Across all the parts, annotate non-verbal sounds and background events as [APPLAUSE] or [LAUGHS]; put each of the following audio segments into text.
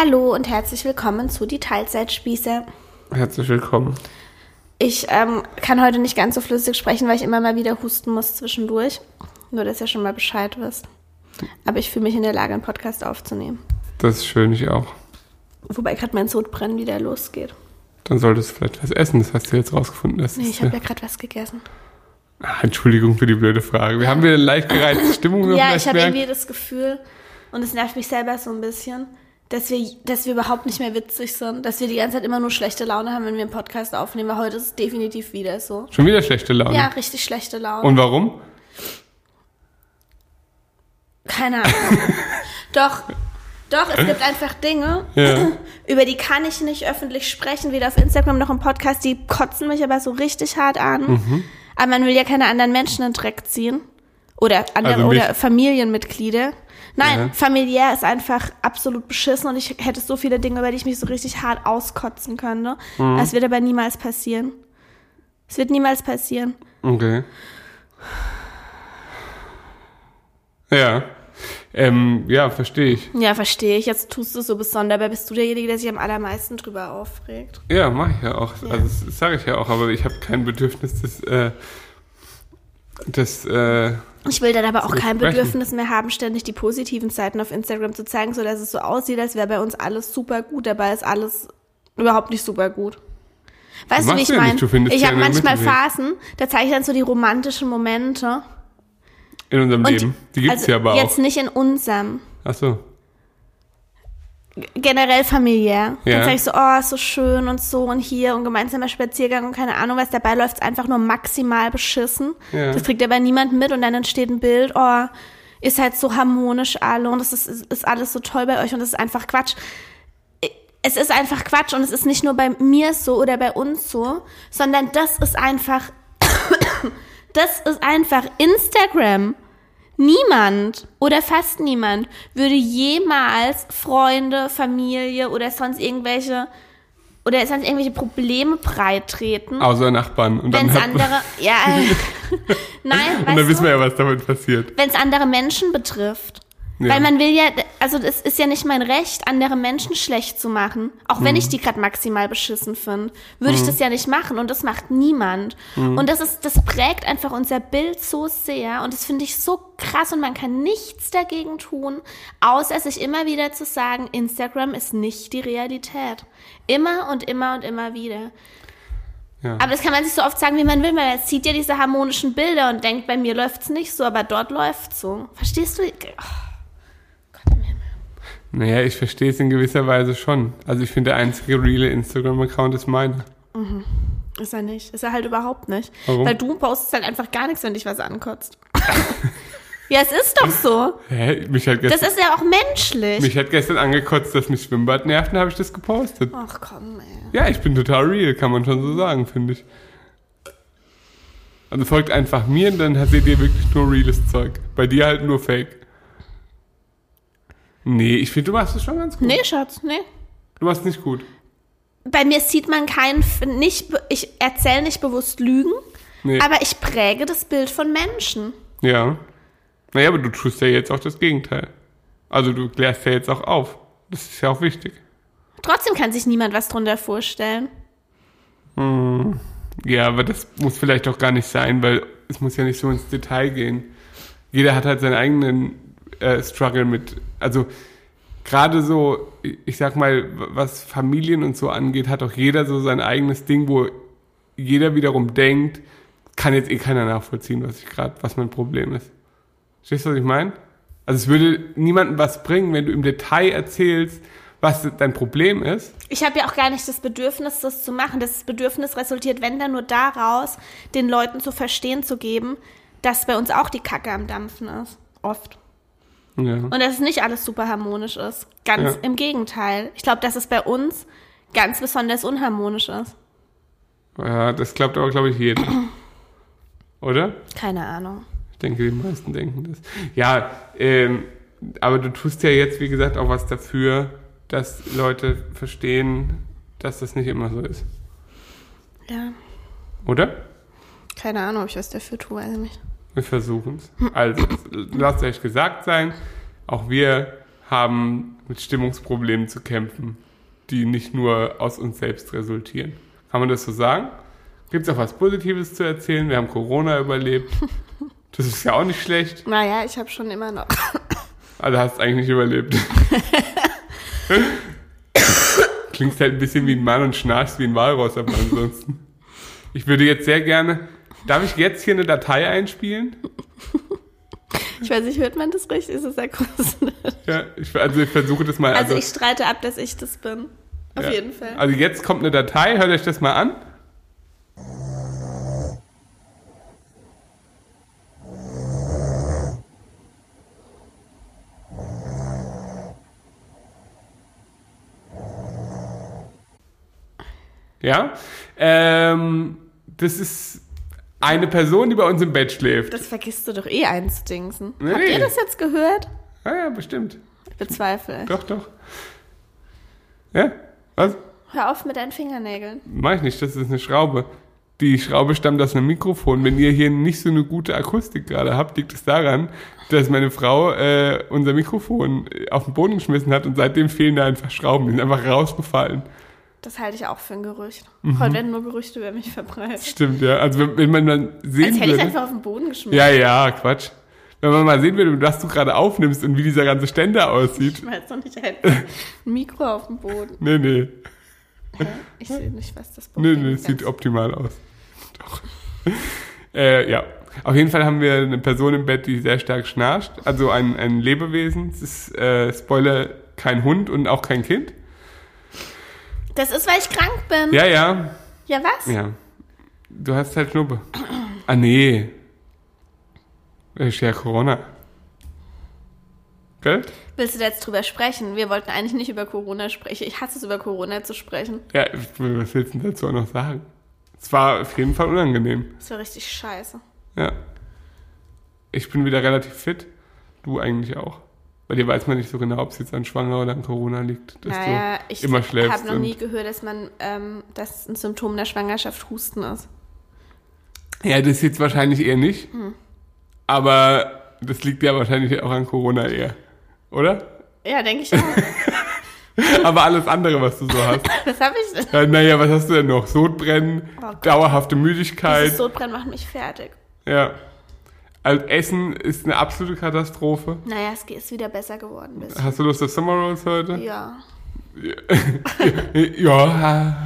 Hallo und herzlich willkommen zu die Teilzeitspieße. Herzlich willkommen. Ich ähm, kann heute nicht ganz so flüssig sprechen, weil ich immer mal wieder husten muss zwischendurch. Nur, dass ihr schon mal Bescheid wisst. Aber ich fühle mich in der Lage, einen Podcast aufzunehmen. Das ist schön, ich auch. Wobei gerade mein Sodbrennen wieder losgeht. Dann solltest du vielleicht was essen, das hast du jetzt rausgefunden. Das Nee, ich habe ja gerade was gegessen. ah, Entschuldigung für die blöde Frage. Wir haben wieder eine leicht gereizte Stimmung. Ja, ich habe irgendwie das Gefühl, und es nervt mich selber so ein bisschen, dass wir, dass wir überhaupt nicht mehr witzig sind. Dass wir die ganze Zeit immer nur schlechte Laune haben, wenn wir einen Podcast aufnehmen. Weil heute ist es definitiv wieder so. Schon wieder schlechte Laune. Ja, richtig schlechte Laune. Und warum? Keine Ahnung. [LAUGHS] doch, doch, es gibt einfach Dinge, Ja. [CLEARS THROAT] über die kann ich nicht öffentlich sprechen, weder auf Instagram noch im Podcast. Die kotzen mich aber so richtig hart an. Mhm. Aber man will ja keine anderen Menschen in den Dreck ziehen. Oder andere Also oder Familienmitglieder. Nein, Ja. familiär ist einfach absolut beschissen und ich hätte so viele Dinge, über die ich mich so richtig hart auskotzen könnte. Mhm. Das wird aber niemals passieren. Es wird niemals passieren. Okay. Ja. Ähm, ja, verstehe ich. Ja, verstehe ich. Jetzt tust du es so besonders, aber bist du derjenige, der sich am allermeisten drüber aufregt. Ja, mache ich ja auch. Also das sage ich ja auch, aber ich habe kein Bedürfnis, das, äh, das, äh, Ich will dann aber auch kein. Bedürfnis mehr haben, ständig die positiven Seiten auf Instagram zu zeigen, so dass es so aussieht, als wäre bei uns alles super gut. Dabei ist alles überhaupt nicht super gut. Weißt du, wie ich meine? Ich ja habe manchmal. Phasen, da zeige ich dann so die romantischen Momente. in unserem Und Leben. Die gibt's also ja aber jetzt auch. nicht in unserem. Ach so. Generell familiär. Ja. Dann sage ich so, oh, ist so schön und so und hier und gemeinsamer Spaziergang und keine Ahnung was. Dabei läuft es einfach nur maximal beschissen. Ja. Das kriegt aber niemand mit und dann entsteht ein Bild, oh, ist halt so harmonisch alle und es ist, ist, ist alles so toll bei euch und das ist einfach Quatsch. Es ist einfach Quatsch und es ist nicht nur bei mir so oder bei uns so, sondern das ist einfach, [COUGHS] das ist einfach Instagram. Niemand oder fast niemand würde jemals Freunde, Familie oder sonst irgendwelche oder sonst irgendwelche Probleme breitreten, Außer Nachbarn. Und wenn dann, es hat- andere, [LAUGHS] ja, [LAUGHS] nein, und dann wissen wir ja, was damit passiert. wenn es andere Menschen betrifft. Ja. Weil man will ja, also es ist ja nicht mein Recht, andere Menschen schlecht zu machen. Auch Mhm. wenn ich die gerade maximal beschissen finde, würde ich das ja nicht machen und das macht niemand. Mhm. Und das ist, das prägt einfach unser Bild so sehr und das finde ich so krass und man kann nichts dagegen tun, außer sich immer wieder zu sagen, Instagram ist nicht die Realität. Immer und immer und immer wieder. Ja. Aber das kann man sich so oft sagen, wie man will. Man sieht ja diese harmonischen Bilder und denkt, bei mir läuft's nicht so, aber dort läuft's so. Verstehst du? Oh. Naja, ich verstehe es in gewisser Weise schon. Also ich finde, der einzige reale Instagram-Account ist meiner. Ist er nicht. Ist er halt überhaupt nicht. Warum? Weil du postest halt einfach gar nichts, wenn dich was ankotzt. [LAUGHS] ja, es ist doch so. Hä? Mich hat, Das gestern, ist ja auch menschlich. mich hat gestern angekotzt, dass mich Schwimmbad nervt, dann habe ich das gepostet. Ach komm, ey. Ja, ich bin total real, kann man schon so sagen, finde ich. Also folgt einfach mir und dann seht ihr wirklich nur reales Zeug. Bei dir halt nur Fake. Nee, ich finde, du machst es schon ganz gut. Nee, Schatz, nee. Du machst es nicht gut. Bei mir sieht man keinen, nicht, ich erzähle nicht bewusst Lügen, Nee. aber ich präge das Bild von Menschen. Ja. Naja, aber du tust ja jetzt auch das Gegenteil. Also du klärst ja jetzt auch auf. Das ist ja auch wichtig. Trotzdem kann sich niemand was drunter vorstellen. Ja, aber das muss vielleicht auch gar nicht sein, weil es muss ja nicht so ins Detail gehen. Jeder hat halt seinen eigenen äh, Struggle mit, also gerade so, ich sag mal, was Familien und so angeht, hat auch jeder so sein eigenes Ding, wo jeder wiederum denkt, kann jetzt eh keiner nachvollziehen, was ich gerade, was mein Problem ist. Verstehst du, was ich meine? Also es würde niemandem was bringen, wenn du im Detail erzählst, was dein Problem ist. Ich habe ja auch gar nicht das Bedürfnis, das zu machen. Das Bedürfnis resultiert, wenn dann nur daraus, den Leuten zu verstehen zu geben, dass bei uns auch die Kacke am Dampfen ist. Oft. Ja. Und dass es nicht alles super harmonisch ist. Ganz Ja. im Gegenteil. Ich glaube, dass es bei uns ganz besonders unharmonisch ist. Ja, das glaubt aber, glaube ich, jeder. [CLEARS THROAT] Oder? Keine Ahnung. Ich denke, die meisten denken das. Ja, ähm, aber du tust ja jetzt, wie gesagt, auch was dafür, dass Leute verstehen, dass das nicht immer so ist. Ja. Oder? Keine Ahnung, ob ich was dafür tue, weiß ich nicht. Wir versuchen es. Also, lasst euch gesagt sein, auch wir haben mit Stimmungsproblemen zu kämpfen, die nicht nur aus uns selbst resultieren. Kann man das so sagen? Gibt es auch was Positives zu erzählen? Wir haben Corona überlebt. Das ist ja auch nicht schlecht. Naja, ich habe schon immer noch. Also hast du eigentlich nicht überlebt. [LAUGHS] Klingst halt ein bisschen wie ein Mann und schnarchst wie ein Walross, aber ansonsten. Ich würde jetzt sehr gerne. Darf ich jetzt hier eine Datei einspielen? Ich weiß nicht, hört man das richtig? Ist es sehr gruselig? Ja, ich, also ich versuche das mal. Also ich streite ab, dass ich das bin. Auf ja. jeden Fall. Also jetzt kommt eine Datei, hört euch das mal an. Ja, ähm, das ist eine Person, die bei uns im Bett schläft. Das vergisst du doch eh einzudingsen. Nee, Habt ihr das jetzt gehört? Ja, ja, bestimmt. Ich bezweifle. Doch, doch. Ja, was? Hör auf mit deinen Fingernägeln. Mach ich nicht, das ist eine Schraube. Die Schraube stammt aus einem Mikrofon. Wenn ihr hier nicht so eine gute Akustik gerade habt, liegt es daran, dass meine Frau äh, unser Mikrofon auf den Boden geschmissen hat und seitdem fehlen da einfach Schrauben. Die sind einfach rausgefallen. Das halte ich auch für ein Gerücht. Mhm. Heute werden nur Gerüchte über mich verbreitet. Stimmt, ja. Also wenn, wenn man dann sehen Als hätte ich würde. einfach auf den Boden geschmissen. Ja, ja, Quatsch. Wenn man mal sehen würde, was du gerade aufnimmst und wie dieser ganze Ständer aussieht. Ich weiß noch nicht ein Mikro auf dem Boden. Nee, nee. Hä? Ich sehe nicht, was das Nee, Problem nee, ist. sieht optimal aus. Doch. [LAUGHS] äh, ja. Auf jeden Fall haben wir eine Person im Bett, die sehr stark schnarcht. Also ein, ein Lebewesen. Es ist, äh, Spoiler, kein Hund und auch kein Kind. Das ist, weil ich krank bin. Ja, ja. Ja, was? Ja. Du hast halt Schnuppe. Ah, nee. Ist ja Corona. Gell? Willst du da jetzt drüber sprechen? Wir wollten eigentlich nicht über Corona sprechen. Ich hasse es, über Corona zu sprechen. Ja, was willst du denn dazu auch noch sagen? Es war auf jeden Fall unangenehm. Das war richtig scheiße. Ja. Ich bin wieder relativ fit. Du eigentlich auch. Bei dir weiß man nicht so genau, ob es jetzt an Schwanger oder an Corona liegt. Dass naja, du ich immer schläfst. habe noch nie gehört, dass man, ähm, dass ein Symptom der Schwangerschaft Husten ist. Ja, das jetzt wahrscheinlich eher nicht. Hm. Aber das liegt ja wahrscheinlich auch an Corona eher. Oder? Ja, denke ich auch. [LAUGHS] Aber alles andere, was du so hast. [LAUGHS] Was habe ich denn? Ja, naja, was hast du denn noch? Sodbrennen, Oh dauerhafte Müdigkeit. Dieses Sodbrennen macht mich fertig. Ja. Also Essen ist eine absolute Katastrophe. Naja, es ist wieder besser geworden. Bisschen. Hast du Lust auf Summer Rolls heute? Ja. [LAUGHS] Ja.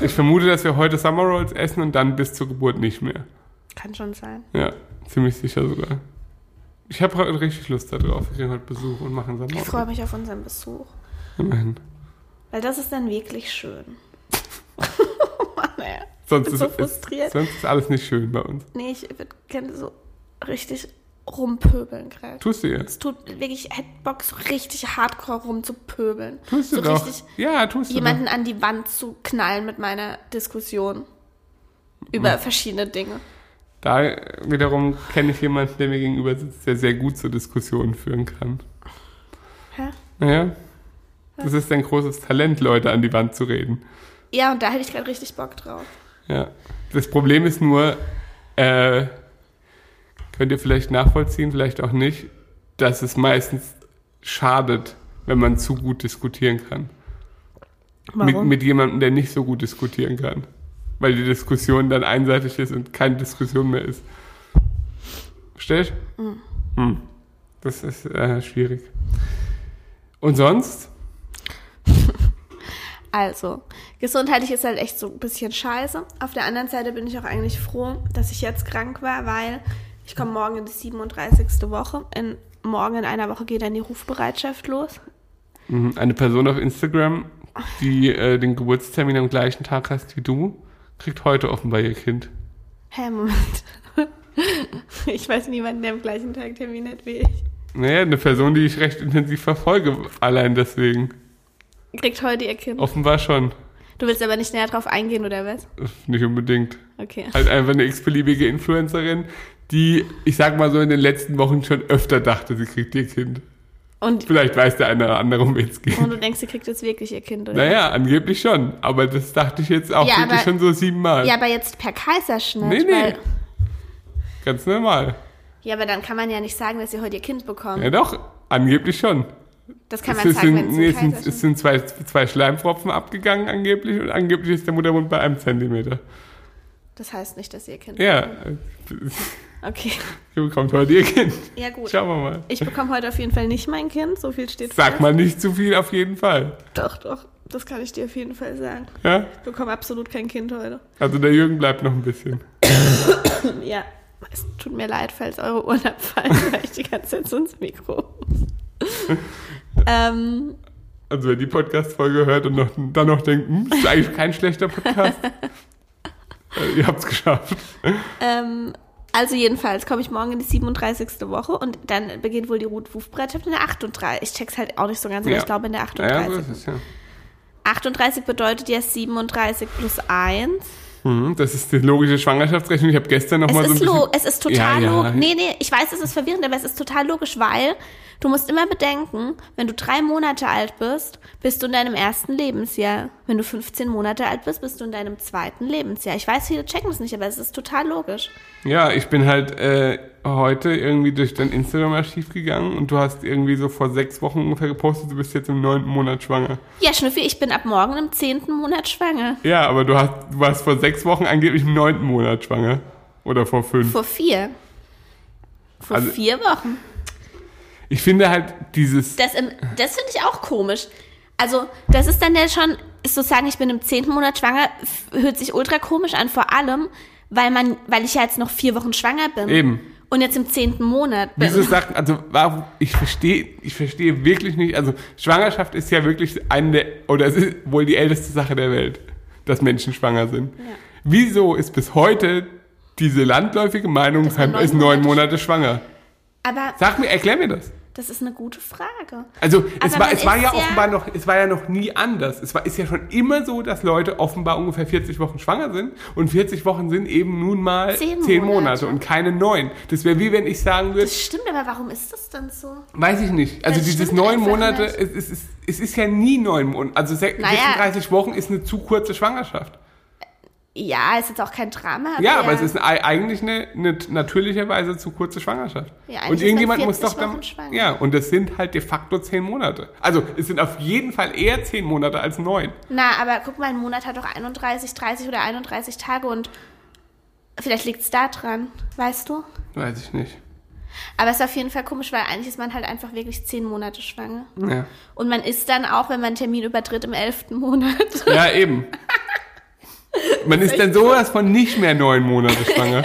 Ich vermute, dass wir heute Summer Rolls essen und dann bis zur Geburt nicht mehr. Kann schon sein. Ja, ziemlich sicher sogar. Ich habe heute richtig Lust darauf. Wir kriegen heute Besuch und machen Summer Ich Rolls. freue mich auf unseren Besuch. Immerhin. Weil das ist dann wirklich schön. [LAUGHS] Mann, ey. Sonst bin ist, so frustriert. sonst ist alles nicht schön bei uns. Nee, ich würde gerne so richtig rumpöbeln gerade. Tust du jetzt? Es tut wirklich, ich hätte Bock, so richtig hardcore rumzupöbeln. Tust du so doch. richtig Ja, tust du jemanden an die Wand zu knallen mit meiner Diskussion über verschiedene Dinge. doch. Da wiederum kenne ich jemanden, der mir gegenüber sitzt, der sehr gut so Diskussionen führen kann. Hä? Naja, das ist ein großes Talent, Leute an die Wand zu reden. Ja, und da hätte ich gerade richtig Bock drauf. Ja. Das Problem ist nur, äh, könnt ihr vielleicht nachvollziehen, vielleicht auch nicht, dass es meistens schadet, wenn man zu gut diskutieren kann. Mit, mit jemandem, der nicht so gut diskutieren kann. Weil die Diskussion dann einseitig ist und keine Diskussion mehr ist. Versteht? Hm. Das ist äh, schwierig. Und sonst? Also, gesundheitlich ist halt echt so ein bisschen scheiße. Auf der anderen Seite bin ich auch eigentlich froh, dass ich jetzt krank war, weil ich komme morgen in die 37. Woche. In, morgen in einer Woche geht dann die Rufbereitschaft los. Mhm, Eine Person auf Instagram, die äh, den Geburtstermin am gleichen Tag hast wie du, kriegt heute offenbar ihr Kind. Hä, Moment. [LAUGHS] Ich weiß niemanden, der am gleichen Tag Termin hat wie ich. Naja, eine Person, die ich recht intensiv verfolge, allein deswegen. Kriegt heute ihr Kind. Offenbar schon. Du willst aber nicht näher drauf eingehen, oder was? Nicht unbedingt. Okay. Halt einfach eine x-beliebige Influencerin, die, ich sag mal so, in den letzten Wochen schon öfter dachte, sie kriegt ihr Kind. Und, Vielleicht weiß der eine oder andere, um wen es geht. und du denkst, sie kriegt jetzt wirklich ihr Kind, oder? Naja, angeblich schon. Aber das dachte ich jetzt auch Ja, wirklich aber- schon so siebenmal. Ja, aber jetzt per Kaiserschnitt. Nee, nee. Weil, Ganz normal. ja, aber dann kann man ja nicht sagen, dass sie heute ihr Kind bekommen. Ja doch, Angeblich schon. Das kann Es, man ist- sagen, sind, es nee, es, sind, es sind zwei, zwei Schleimpfropfen abgegangen angeblich und angeblich ist der Muttermund bei einem Zentimeter. Das heißt nicht, dass ihr Kind Ja, Okay. [LAUGHS] ihr bekommt heute ihr Kind. Ja, gut. Schauen wir mal. Ich bekomme heute auf jeden Fall nicht mein Kind, so viel steht Sag fest. mal nicht zu viel auf jeden Fall. Doch, doch. Das kann ich dir auf jeden Fall sagen. Ja? Ich bekomme absolut kein Kind heute. Also der Jürgen bleibt noch ein bisschen. [COUGHS] Ja. Es tut mir leid, falls eure Ohren abfallen, [LAUGHS] weil ich die ganze Zeit so ins Mikro. Ähm, Also wer die Podcast-Folge hört und noch, dann noch denkt, hm, ist eigentlich kein schlechter Podcast. [LAUGHS] äh, ihr habt's geschafft. ähm, also jedenfalls komme ich morgen in die 37. Woche und dann beginnt wohl die Rufbereitschaft in der 38. Ich check's halt auch nicht so ganz, aber Ja. ich glaube in der Naja, 38. so ist es, ja. 38 bedeutet ja 37 plus 1. Mhm, das ist die logische Schwangerschaftsrechnung. Ich habe gestern noch Es mal so ein ist, bisschen... es ist total Ja, ja. logisch. Nee, nee, ich weiß, es ist verwirrend, aber es ist total logisch, weil du musst immer bedenken, wenn du drei Monate alt bist, bist du in deinem ersten Lebensjahr. Wenn du 15 Monate alt bist, bist du in deinem zweiten Lebensjahr. Ich weiß, viele checken es nicht, aber es ist total logisch. Ja, ich bin halt äh, heute irgendwie durch dein Instagram-Archiv gegangen und du hast irgendwie so vor sechs Wochen ungefähr gepostet, du bist jetzt im neunten Monat schwanger. Ja, Schnüffi, ich bin ab morgen im zehnten Monat schwanger. Ja, aber du, hast, du warst vor sechs Wochen angeblich im neunten Monat schwanger. Oder vor fünf. Vor vier. Vor Also- vier Wochen. Ich finde halt dieses... Das, im- das finde ich auch komisch. Also, das ist dann ja schon, ist so sagen, ich bin im zehnten Monat schwanger, hört sich ultra komisch an, vor allem, weil man, weil ich ja jetzt noch vier Wochen schwanger bin. Eben. Und jetzt im zehnten Monat bin. Wieso sagt, also warum, ich verstehe, ich verstehe wirklich nicht, also Schwangerschaft ist ja wirklich eine der, oder es ist wohl die älteste Sache der Welt, dass Menschen schwanger sind. Wieso ist bis heute diese landläufige Meinung, Sam ist neun Monate schwanger? Aber Sag mir, erklär mir das. Das ist eine gute Frage. Also es Aber war, es war ja ja- offenbar noch, es war ja noch nie anders. Es war, ist ja schon immer so, dass Leute offenbar ungefähr 40 Wochen schwanger sind und 40 Wochen sind eben nun mal Zehn 10 Monate. Monate und keine neun. Das wäre wie wenn ich sagen würde, Das stimmt, aber warum ist das dann so? Weiß ich nicht. Also Das dieses stimmt neun einfach Monate, nicht. es, es, ist, es ist ja nie neun Monate. Also se- Naja. 36 Wochen ist eine zu kurze Schwangerschaft. Ja, ist jetzt auch kein Drama. Ja, aber es ist ei- eigentlich eine, eine natürlicherweise zu kurze Schwangerschaft. Ja, eigentlich und ist irgendjemand man muss 40 doch dann. Schwanger. Ja, und das sind halt de facto zehn Monate. Also es sind auf jeden Fall eher zehn Monate als neun. Na, aber guck mal, ein Monat hat doch 31, 30 oder 31 Tage und vielleicht liegt es da dran, weißt du? Weiß ich nicht. Aber es ist auf jeden Fall komisch, weil eigentlich ist man halt einfach wirklich zehn Monate schwanger. Ja, Und man ist dann auch, wenn man einen Termin übertritt, im elften Monat. ja eben. [LAUGHS] Man ist dann sowas von nicht mehr neun Monate schwanger.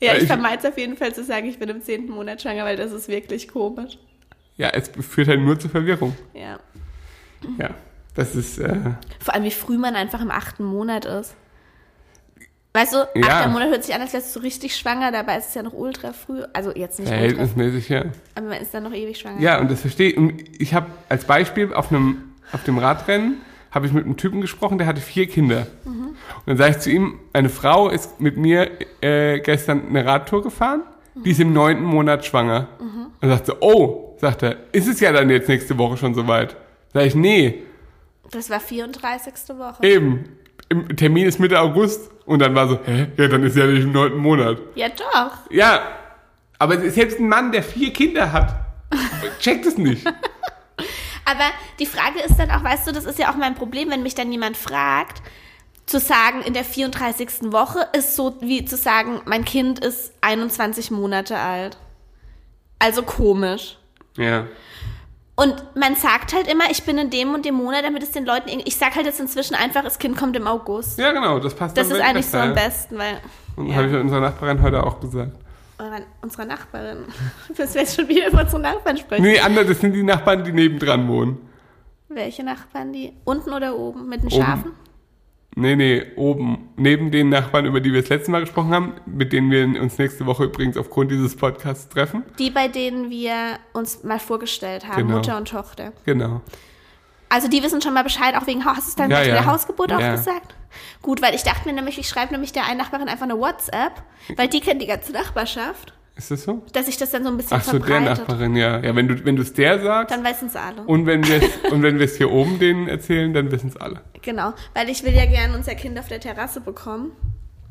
ja, ich ich- vermeide es auf jeden Fall zu sagen, ich bin im zehnten Monat schwanger, weil das ist wirklich komisch. Ja, es führt halt nur zu Verwirrung. Ja. Ja, das ist. Äh, Vor allem, wie früh man einfach im achten Monat ist. Weißt du, Ja. achter Monat hört sich an, als wärst du richtig schwanger, dabei ist es ja noch ultra früh. Also jetzt nicht ultra verhältnismäßig, ja. aber man ist dann noch ewig schwanger. Ja, und das verstehe ich. Und Ich habe als Beispiel auf einem auf dem Radrennen habe ich mit einem Typen gesprochen, der hatte vier Kinder. Und dann sage ich zu ihm, eine Frau ist mit mir äh, gestern eine Radtour gefahren, die ist im neunten Monat schwanger. Und dann sagt sie, oh, sagt er, ist es ja dann jetzt nächste Woche schon soweit? Sag ich, nee, Das war 34. Woche. eben. Im Termin ist Mitte August. Und dann war so, hä? Ja, dann ist ja nicht im neunten Monat. Ja, doch. Ja, aber selbst ein Mann, der vier Kinder hat, checkt es nicht. Aber die Frage ist dann auch, weißt du, das ist ja auch mein Problem, wenn mich dann jemand fragt, zu sagen, in der 34. Woche ist so wie zu sagen, mein Kind ist 21 Monate alt. Also komisch. Ja. Und man sagt halt immer, ich bin in dem und dem Monat, damit es den Leuten, irgendwie- ich sag halt jetzt inzwischen einfach, das Kind kommt im August. Ja, genau, das passt Das ist eigentlich so besser, am ja. besten, weil Und Ja. habe ich unserer Nachbarin heute auch gesagt. Eurer- unserer Nachbarin, [LAUGHS] das wir jetzt schon wieder über unsere Nachbarn sprechen. Nee, andere, das sind die Nachbarn, die nebendran wohnen. Welche Nachbarn, die unten oder oben mit den Oben. Schafen? Nee, nee, oben. Neben den Nachbarn, über die wir das letzte Mal gesprochen haben, mit denen wir uns nächste Woche übrigens aufgrund dieses Podcasts treffen. Die, bei denen wir uns mal vorgestellt haben, Genau. Mutter und Tochter. Genau. Also die wissen schon mal Bescheid, auch wegen Haus. Hast du es dann Ja, ja. der Hausgeburt auch Ja. gesagt? Gut, weil ich dachte mir nämlich, ich schreibe nämlich der einen Nachbarin einfach eine WhatsApp, weil die kennt die ganze Nachbarschaft, Ist das so? dass ich das dann so ein bisschen Ach so, der. Nachbarin, ja. Ja, wenn du wenn du es der sagst Dann wissen es alle. und wenn wir [LAUGHS] und wenn wir es hier oben denen erzählen, dann wissen es alle. Genau, weil ich will ja gerne unser Kind auf der Terrasse bekommen.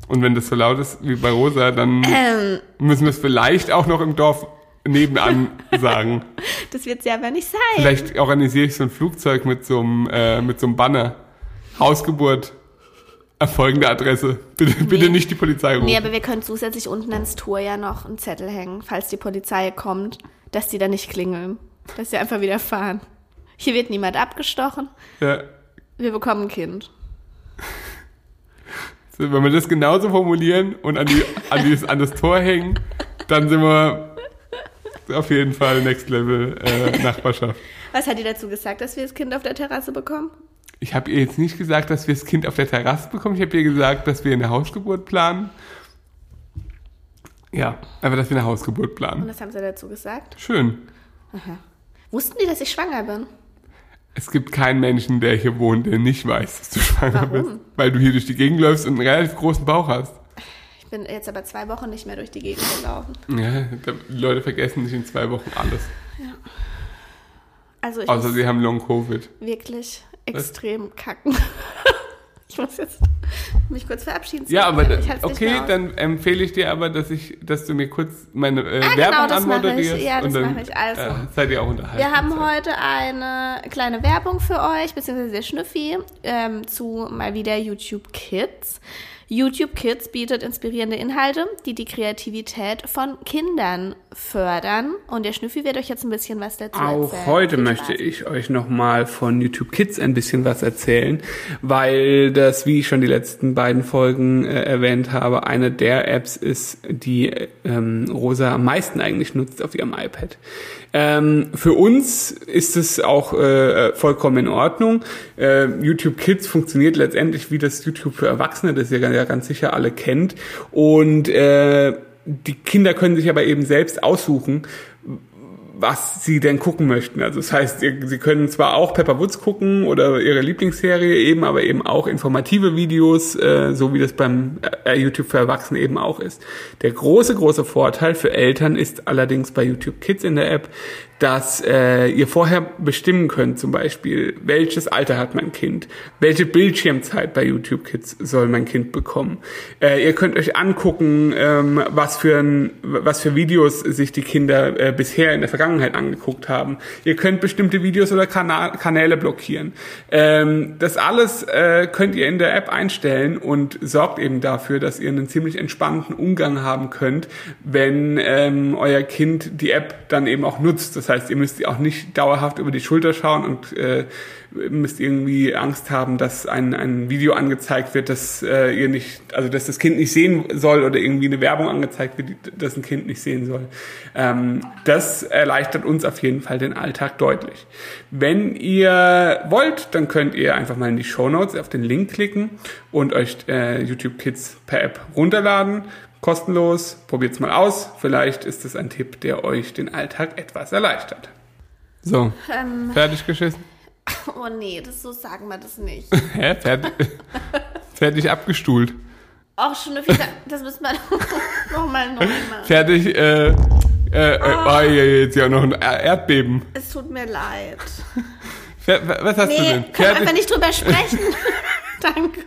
Und wenn das so laut ist wie bei Rosa, dann Ähm, müssen wir es vielleicht auch noch im Dorf nebenan sagen. [LAUGHS] Das wird sie aber nicht sein. Vielleicht organisiere ich so ein Flugzeug mit so einem, äh, mit so einem Banner. Hausgeburt. Folgende Adresse. Bitte, bitte nicht die Polizei rufen. Nee, aber wir können zusätzlich unten ans Tor ja noch einen Zettel hängen, falls die Polizei kommt, dass die da nicht klingeln. Dass sie einfach wieder fahren. Hier wird niemand abgestochen. Ja. Wir bekommen ein Kind. So, wenn wir das genauso formulieren und an, die, an, die, an das Tor hängen, dann sind wir auf jeden Fall Next Level äh, Nachbarschaft. Was hat die dazu gesagt, dass wir das Kind auf der Terrasse bekommen? Ich habe ihr jetzt nicht gesagt, dass wir das Kind auf der Terrasse bekommen. Ich habe ihr gesagt, dass wir eine Hausgeburt planen. Ja, einfach, dass wir eine Hausgeburt Und planen. was haben sie dazu gesagt? Schön. Wussten die, dass ich schwanger bin? Es gibt keinen Menschen, der hier wohnt, der nicht weiß, dass du schwanger Warum? bist. Weil du hier durch die Gegend läufst und einen relativ großen Bauch hast. Ich bin jetzt aber zwei Wochen nicht mehr durch die Gegend gelaufen. Ja, die Leute vergessen sich in zwei Wochen alles. Also ich Außer sie haben Long Covid. wirklich extrem kacken. [LAUGHS] ich muss jetzt mich kurz verabschieden. Ja, aber da, okay, dann empfehle ich dir aber, dass ich, dass du mir kurz meine äh, Ah, genau, Werbung das mache ich. anmoderierst Ja, das mache ich. Also. äh, seid ihr auch unterhalten. Wir haben heute eine kleine Werbung für euch, beziehungsweise der Schnüffi, ähm, zu mal wieder YouTube Kids. YouTube Kids bietet inspirierende Inhalte, die die Kreativität von Kindern fördern. Und der Schnüffi wird euch jetzt ein bisschen was dazu Auch erzählen. heute Viel möchte Spaß. ich euch nochmal von YouTube Kids ein bisschen was erzählen, weil das, wie ich schon die letzten beiden Folgen äh, erwähnt habe, eine der Apps ist, die ähm, Rosa am meisten eigentlich nutzt auf ihrem iPad. Ähm, für uns ist es auch äh, vollkommen in Ordnung. Äh, YouTube Kids funktioniert letztendlich wie das YouTube für Erwachsene, das ihr ja ganz sicher alle kennt. Und äh, die Kinder können sich aber eben selbst aussuchen, was sie denn gucken möchten. Also das heißt, sie können zwar auch Pepper Woods gucken oder ihre Lieblingsserie eben, aber eben auch informative Videos, äh, so wie das beim äh, YouTube für Erwachsene eben auch ist. Der große, große Vorteil für Eltern ist allerdings bei YouTube Kids in der App, dass äh, ihr vorher bestimmen könnt, zum Beispiel, welches Alter hat mein Kind, welche Bildschirmzeit bei YouTube Kids soll mein Kind bekommen. Äh, ihr könnt euch angucken, ähm, was für ein, was für Videos sich die Kinder äh, bisher in der Vergangenheit angeguckt haben. Ihr könnt bestimmte Videos oder Kana Kanäle blockieren. Ähm, das alles äh, könnt ihr in der App einstellen und sorgt eben dafür, dass ihr einen ziemlich entspannten Umgang haben könnt, wenn ähm, euer Kind die App dann eben auch nutzt. Das heißt, ihr müsst auch nicht dauerhaft über die Schulter schauen und äh, müsst irgendwie Angst haben, dass ein, ein Video angezeigt wird, dass äh, ihr nicht, also dass das Kind nicht sehen soll oder irgendwie eine Werbung angezeigt wird, die das ein Kind nicht sehen soll. Ähm, das erleichtert uns auf jeden Fall den Alltag deutlich. Wenn ihr wollt, dann könnt ihr einfach mal in die Show Notes auf den Link klicken und euch äh, YouTube Kids per App runterladen. Kostenlos, probiert's mal aus. Vielleicht ist es ein Tipp, der euch den Alltag etwas erleichtert. So, Ähm, fertig geschissen? [LAUGHS] oh nee, das so sagen wir das nicht. [LAUGHS] Hä? Fertig, [LAUGHS] fertig abgestuhlt. Auch schon eine Fehler, das müssen wir nochmal neu machen. Fertig, äh, äh, äh oh, jetzt ja noch ein Erdbeben. Es tut mir leid. Was hast du Nee, denn? können wir einfach nicht drüber sprechen. Danke.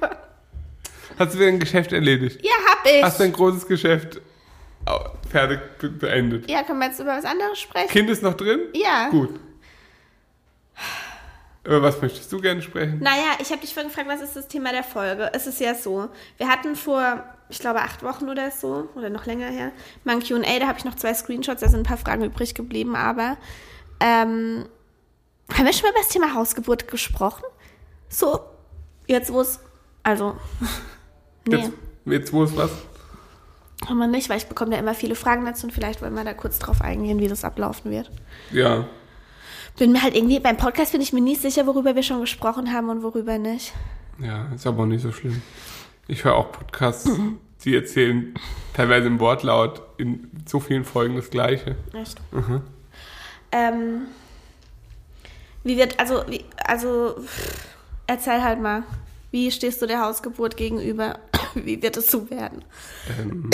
hast du dein Geschäft erledigt? Ja, ich. Hast dein großes Geschäft fertig be- beendet? Ja, können wir jetzt über was anderes sprechen? Kind ist noch drin? Ja. Gut. Über was möchtest du gerne sprechen? Naja, ich habe dich vorhin gefragt, was ist das Thema der Folge? Es ist ja so, wir hatten vor, ich glaube, acht Wochen oder so, oder noch länger her, mal ein Q&A, da habe ich noch zwei Screenshots, da sind ein paar Fragen übrig geblieben, aber ähm, haben wir schon mal über das Thema Hausgeburt gesprochen? So, jetzt wo es, also, [LAUGHS] nee, Jetzt, jetzt wo es was? haben wir nicht, weil ich bekomme da immer viele Fragen dazu und vielleicht wollen wir da kurz drauf eingehen, wie das ablaufen wird. Ja. Bin mir halt irgendwie, beim Podcast bin ich mir nicht sicher, worüber wir schon gesprochen haben und worüber nicht. Ja, ist aber auch nicht so schlimm. Ich höre auch Podcasts, Mhm. [LAUGHS] die erzählen teilweise im Wortlaut in so vielen Folgen das Gleiche. Echt? Ähm, wie wird, also, wie, also, erzähl halt mal, wie stehst du der Hausgeburt gegenüber? [COUGHS] Wie wird es so werden? Ähm,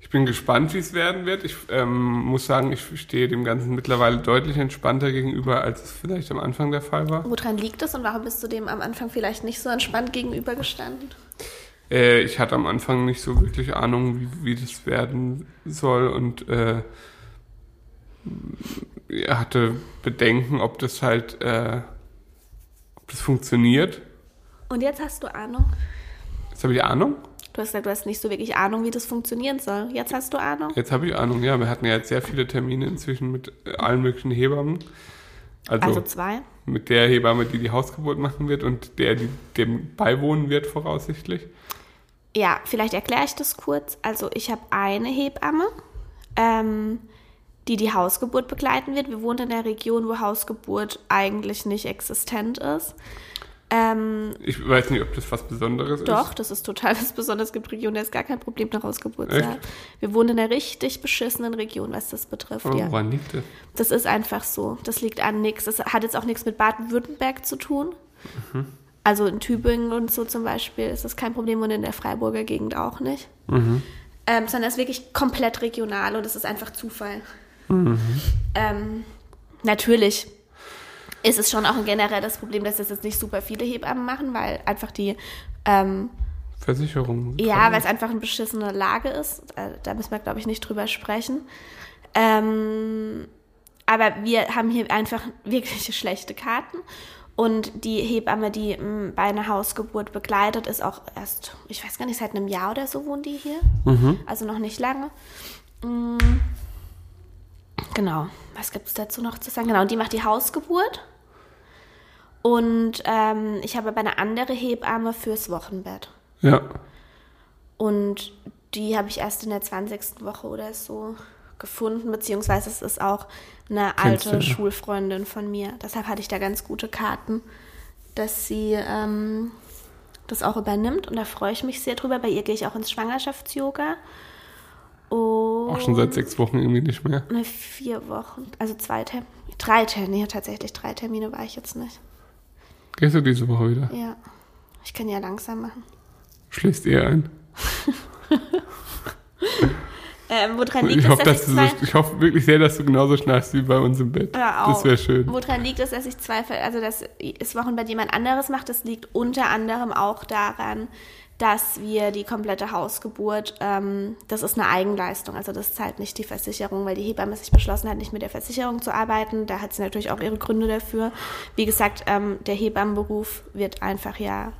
ich bin gespannt, wie es werden wird. Ich ähm, muss sagen, ich stehe dem Ganzen mittlerweile deutlich entspannter gegenüber, als es vielleicht am Anfang der Fall war. Woran liegt es und warum bist du dem am Anfang vielleicht nicht so entspannt gegenübergestanden? Äh, ich hatte am Anfang nicht so wirklich Ahnung, wie, wie das werden soll und äh, hatte Bedenken, ob das halt, äh, ob das funktioniert. Und jetzt hast du Ahnung. Jetzt habe ich Ahnung. Du hast gesagt, du hast nicht so wirklich Ahnung, wie das funktionieren soll. Jetzt hast du Ahnung. Jetzt habe ich Ahnung, ja. Wir hatten ja jetzt sehr viele Termine inzwischen mit äh, allen möglichen Hebammen. Also, Also zwei. mit der Hebamme, die die Hausgeburt machen wird und der, die dem beiwohnen wird, voraussichtlich. Ja, vielleicht erkläre ich das kurz. Also ich habe eine Hebamme, ähm, die die Hausgeburt begleiten wird. Wir wohnen in einer Region, wo Hausgeburt eigentlich nicht existent ist. Ähm, Ich weiß nicht, ob das was Besonderes doch, das ist total [LAUGHS] was Besonderes. Es gibt Regionen, da ist gar kein Problem, Echt? haben. Wir wohnen in einer richtig beschissenen Region, was das betrifft. ist. ja. Woran liegt das? Das ist einfach so. Das liegt an nichts. Das hat jetzt auch nichts mit Baden-Württemberg zu tun. Also in Tübingen und so zum Beispiel ist das kein Problem und in der Freiburger Gegend auch nicht. Ähm, sondern es ist wirklich komplett regional und es ist einfach Zufall. Ähm, natürlich ist es schon auch ein generelles Problem, dass das jetzt nicht super viele Hebammen machen, weil einfach die ähm, Versicherung. ja, weil es einfach eine beschissene Lage ist. Äh, Da müssen wir, glaube ich, nicht drüber sprechen. Ähm, aber wir haben hier einfach [LAUGHS] wirklich schlechte Karten. Und die Hebamme, die m, bei einer Hausgeburt begleitet, ist auch erst, ich weiß gar nicht, seit einem Jahr oder so wohnt die hier. Also noch nicht lange. Mm, Genau. Was gibt es dazu noch zu sagen? Genau, und die macht die Hausgeburt. Und ähm, ich habe aber eine andere Hebamme fürs Wochenbett. Ja. Und die habe ich erst in der 20. Woche oder so gefunden, beziehungsweise es ist auch eine Kennst alte du, ja. Schulfreundin von mir. Deshalb hatte ich da ganz gute Karten, dass sie ähm, das auch übernimmt. Und da freue ich mich sehr drüber. Bei ihr gehe ich auch ins Schwangerschafts-Yoga. Auch schon seit sechs Wochen irgendwie nicht mehr. ne, vier Wochen, also zwei Termine, drei Termine, tatsächlich drei Termine war ich jetzt nicht. Gehst du diese Woche wieder? Ja, ich kann ja langsam machen. Schläfst eher ein. [LAUGHS] Ähm, woran liegt Ich es, hoffe, dass dass ich zwei... so, ich hoffe wirklich sehr, dass du genauso schnarchst wie bei uns im Bett. Ja, Das auch. wäre schön. Woran liegt es, dass ich Zweifel, also dass das Wochenbett jemand anderes macht? Das liegt unter anderem auch daran, dass wir die komplette Hausgeburt, ähm, das ist eine Eigenleistung, also das zahlt nicht die Versicherung, weil die Hebamme sich beschlossen hat, nicht mit der Versicherung zu arbeiten. Da hat sie natürlich auch ihre Gründe dafür. Wie gesagt, ähm, der Hebammenberuf wird einfach ja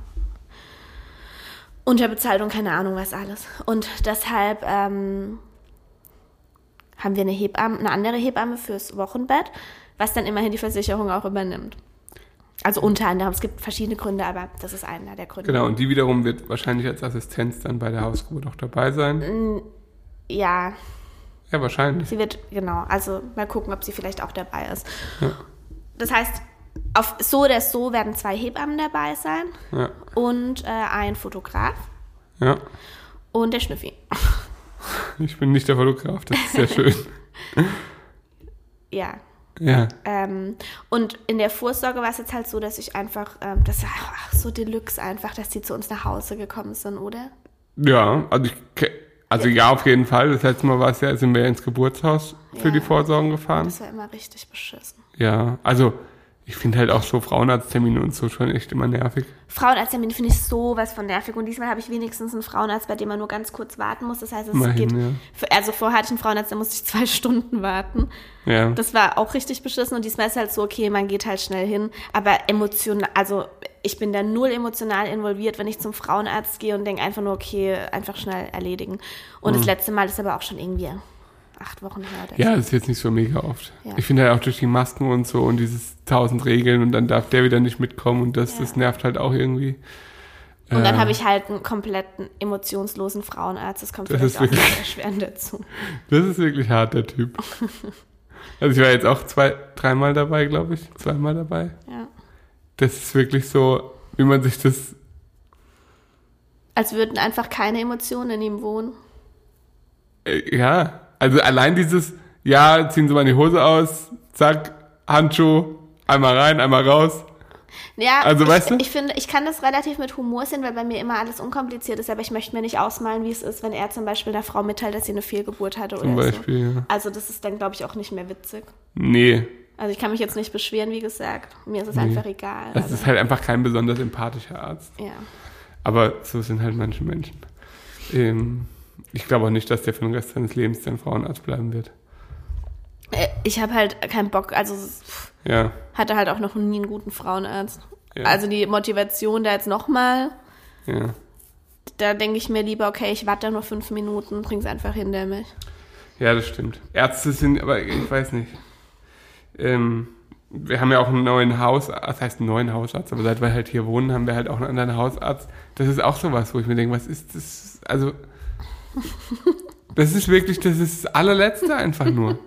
unterbezahlt und keine Ahnung was alles. Und deshalb ähm, haben wir eine Hebamme, eine andere Hebamme fürs Wochenbett, was dann immerhin die Versicherung auch übernimmt. Also unter anderem, es gibt verschiedene Gründe, aber das ist einer der Gründe. Genau, und die wiederum wird wahrscheinlich als Assistenz dann bei der Hausgeburt auch dabei sein. Ja, Ja, wahrscheinlich. sie wird, genau, also mal gucken, ob sie vielleicht auch dabei ist. Das heißt, auf so oder so werden zwei Hebammen dabei sein Ja. und äh, ein Fotograf ja. und der Schnüffi. Ich bin nicht der Fotograf, das ist sehr schön. [LAUGHS] Ja, Ja. Ähm, und in der Vorsorge war es jetzt halt so, dass ich einfach, ähm, das war ach, so Deluxe einfach, dass die zu uns nach Hause gekommen sind, oder? Ja, also ich, also ja, auf jeden Fall. Das letzte Mal war es ja, sind wir ins Geburtshaus für Ja. die Vorsorgen gefahren. Das war immer richtig beschissen. Ja, also ich finde halt auch so Frauenarzttermine und so schon echt immer nervig. Frauenarzttermin finde ich sowas von nervig und diesmal habe ich wenigstens einen Frauenarzt, bei dem man nur ganz kurz warten muss. Das heißt, es Immerhin, geht. ja. Für, also vorher hatte ich einen Frauenarzt, da musste ich zwei [LAUGHS] Stunden warten. Ja. Das war auch richtig beschissen und diesmal ist halt so, okay, man geht halt schnell hin, aber emotional, also ich bin da null emotional involviert, wenn ich zum Frauenarzt gehe und denke einfach nur, okay, einfach schnell erledigen. Und das letzte Mal ist aber auch schon irgendwie acht Wochen her. Oder ja, das ist jetzt nicht so mega oft. Ja. Ich finde halt auch durch die Masken und so und dieses tausend Regeln und dann darf der wieder nicht mitkommen und das, das nervt halt auch irgendwie. Und dann Äh, habe ich halt einen kompletten emotionslosen Frauenarzt, das kommt Das ist auch wirklich- erschwerend dazu. [LAUGHS] Das ist wirklich hart, der Typ. [LAUGHS] Also ich war jetzt auch zwei, dreimal dabei, glaube ich. Zweimal dabei. Ja. Das ist wirklich so, wie man sich das. Als würden einfach keine Emotionen in ihm wohnen. Äh, ja, also allein dieses, ja, ziehen Sie mal die Hose aus, zack, Handschuh, einmal rein, einmal raus. Ja, Also, ich, weißt du? ich finde, ich kann das relativ mit Humor sehen, weil bei mir immer alles unkompliziert ist, aber ich möchte mir nicht ausmalen, wie es ist, wenn er zum Beispiel einer Frau mitteilt, dass sie eine Fehlgeburt hatte Zum oder Beispiel, so. ja. Also das ist dann, glaube ich, auch nicht mehr witzig. Nee, Also ich kann mich jetzt nicht beschweren, wie gesagt. Mir ist es einfach egal. das Also, ist halt einfach kein besonders empathischer Arzt. ja. Aber so sind halt manche Menschen. Ähm, ich glaube auch nicht, dass der für den Rest seines Lebens dein Frauenarzt bleiben wird. Äh, Ich habe halt keinen Bock, also Ja. hatte halt auch noch nie einen guten Frauenarzt. Ja. Also die Motivation da jetzt nochmal, Ja. da denke ich mir lieber, okay, ich warte nur fünf Minuten, bring's einfach hinter mich. Ja, das stimmt. Ärzte sind, aber ich weiß nicht. Ähm, wir haben ja auch einen neuen Hausarzt, das heißt einen neuen Hausarzt, aber seit wir halt hier wohnen, haben wir halt auch einen anderen Hausarzt. Das ist auch sowas, wo ich mir denke, was ist das? Also, das ist wirklich, das ist das allerletzte einfach nur.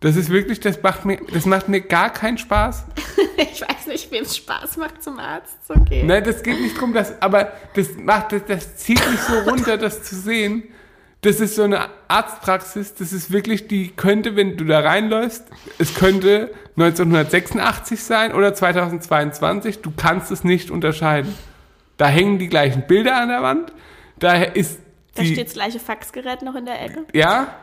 Das ist wirklich, das macht mir, das macht mir gar keinen Spaß. [LAUGHS] Ich weiß nicht, wem es Spaß macht, zum Arzt zu gehen. Nein, das geht nicht drum, dass, aber das macht, das, das zieht mich so runter, das zu sehen. Das ist so eine Arztpraxis, das ist wirklich, die könnte, wenn du da reinläufst, es könnte 1986 sein oder 2022, du kannst es nicht unterscheiden. Da hängen die gleichen Bilder an der Wand, da ist Da die, steht das gleiche Faxgerät noch in der Ecke. ja,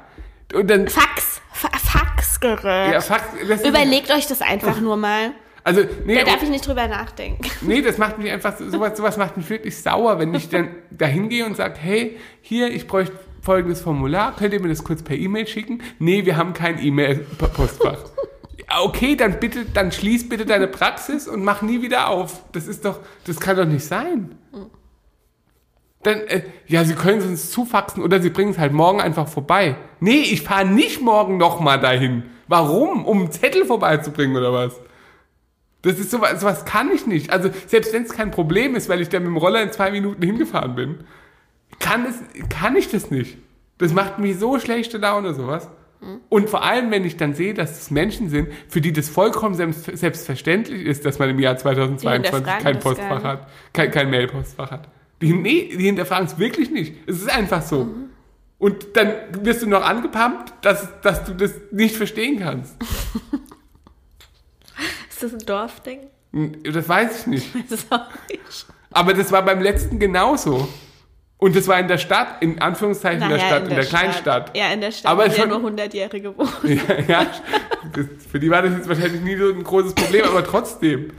und dann, Fax, Fa Faxgerät. ja, ist- Überlegt euch das einfach nur mal. also, nee, Da darf ich nicht drüber nachdenken. Nee, das macht mich einfach, sowas, sowas macht mich wirklich sauer, wenn ich dann da hingehe und sage, hey, hier, ich bräuchte folgendes Formular, könnt ihr mir das kurz per E-Mail schicken? Nee, wir haben kein E-Mail-Postfach. Okay, dann bitte, dann schließ bitte deine Praxis und mach nie wieder auf. Das ist doch, das kann doch nicht sein. Dann, äh, ja, Sie können es uns zufaxen oder Sie bringen es halt morgen einfach vorbei. Nee, ich fahre nicht morgen nochmal dahin. Warum? Um einen Zettel vorbeizubringen oder was? Das ist sowas, sowas kann ich nicht. Also selbst wenn es kein Problem ist, weil ich da mit dem Roller in zwei Minuten hingefahren bin, kann, es, kann ich das nicht. Das macht mir so schlechte Laune, sowas. Und vor allem, wenn ich dann sehe, dass es Menschen sind, für die das vollkommen selbst, selbstverständlich ist, dass man im Jahr 2022 hinterfragen kein Postfach hat, kein, kein Mailpostfach hat. Die, nee, die hinterfragen es wirklich nicht. Es ist einfach so. Und dann wirst du noch angepumpt, dass, dass du das nicht verstehen kannst. [LAUGHS] Ist das ein Dorfding? Das weiß ich nicht. [LAUGHS] Ist auch nicht. Aber das war beim letzten genauso. Und das war in der Stadt, in Anführungszeichen in der Naja, Stadt, in der, Kleinstadt. Ja, in der Stadt, Aber wo ja schon- nur 100-Jährige wohnen. [LAUGHS] Ja, ja das, für die war das jetzt wahrscheinlich nie so ein großes Problem, aber trotzdem.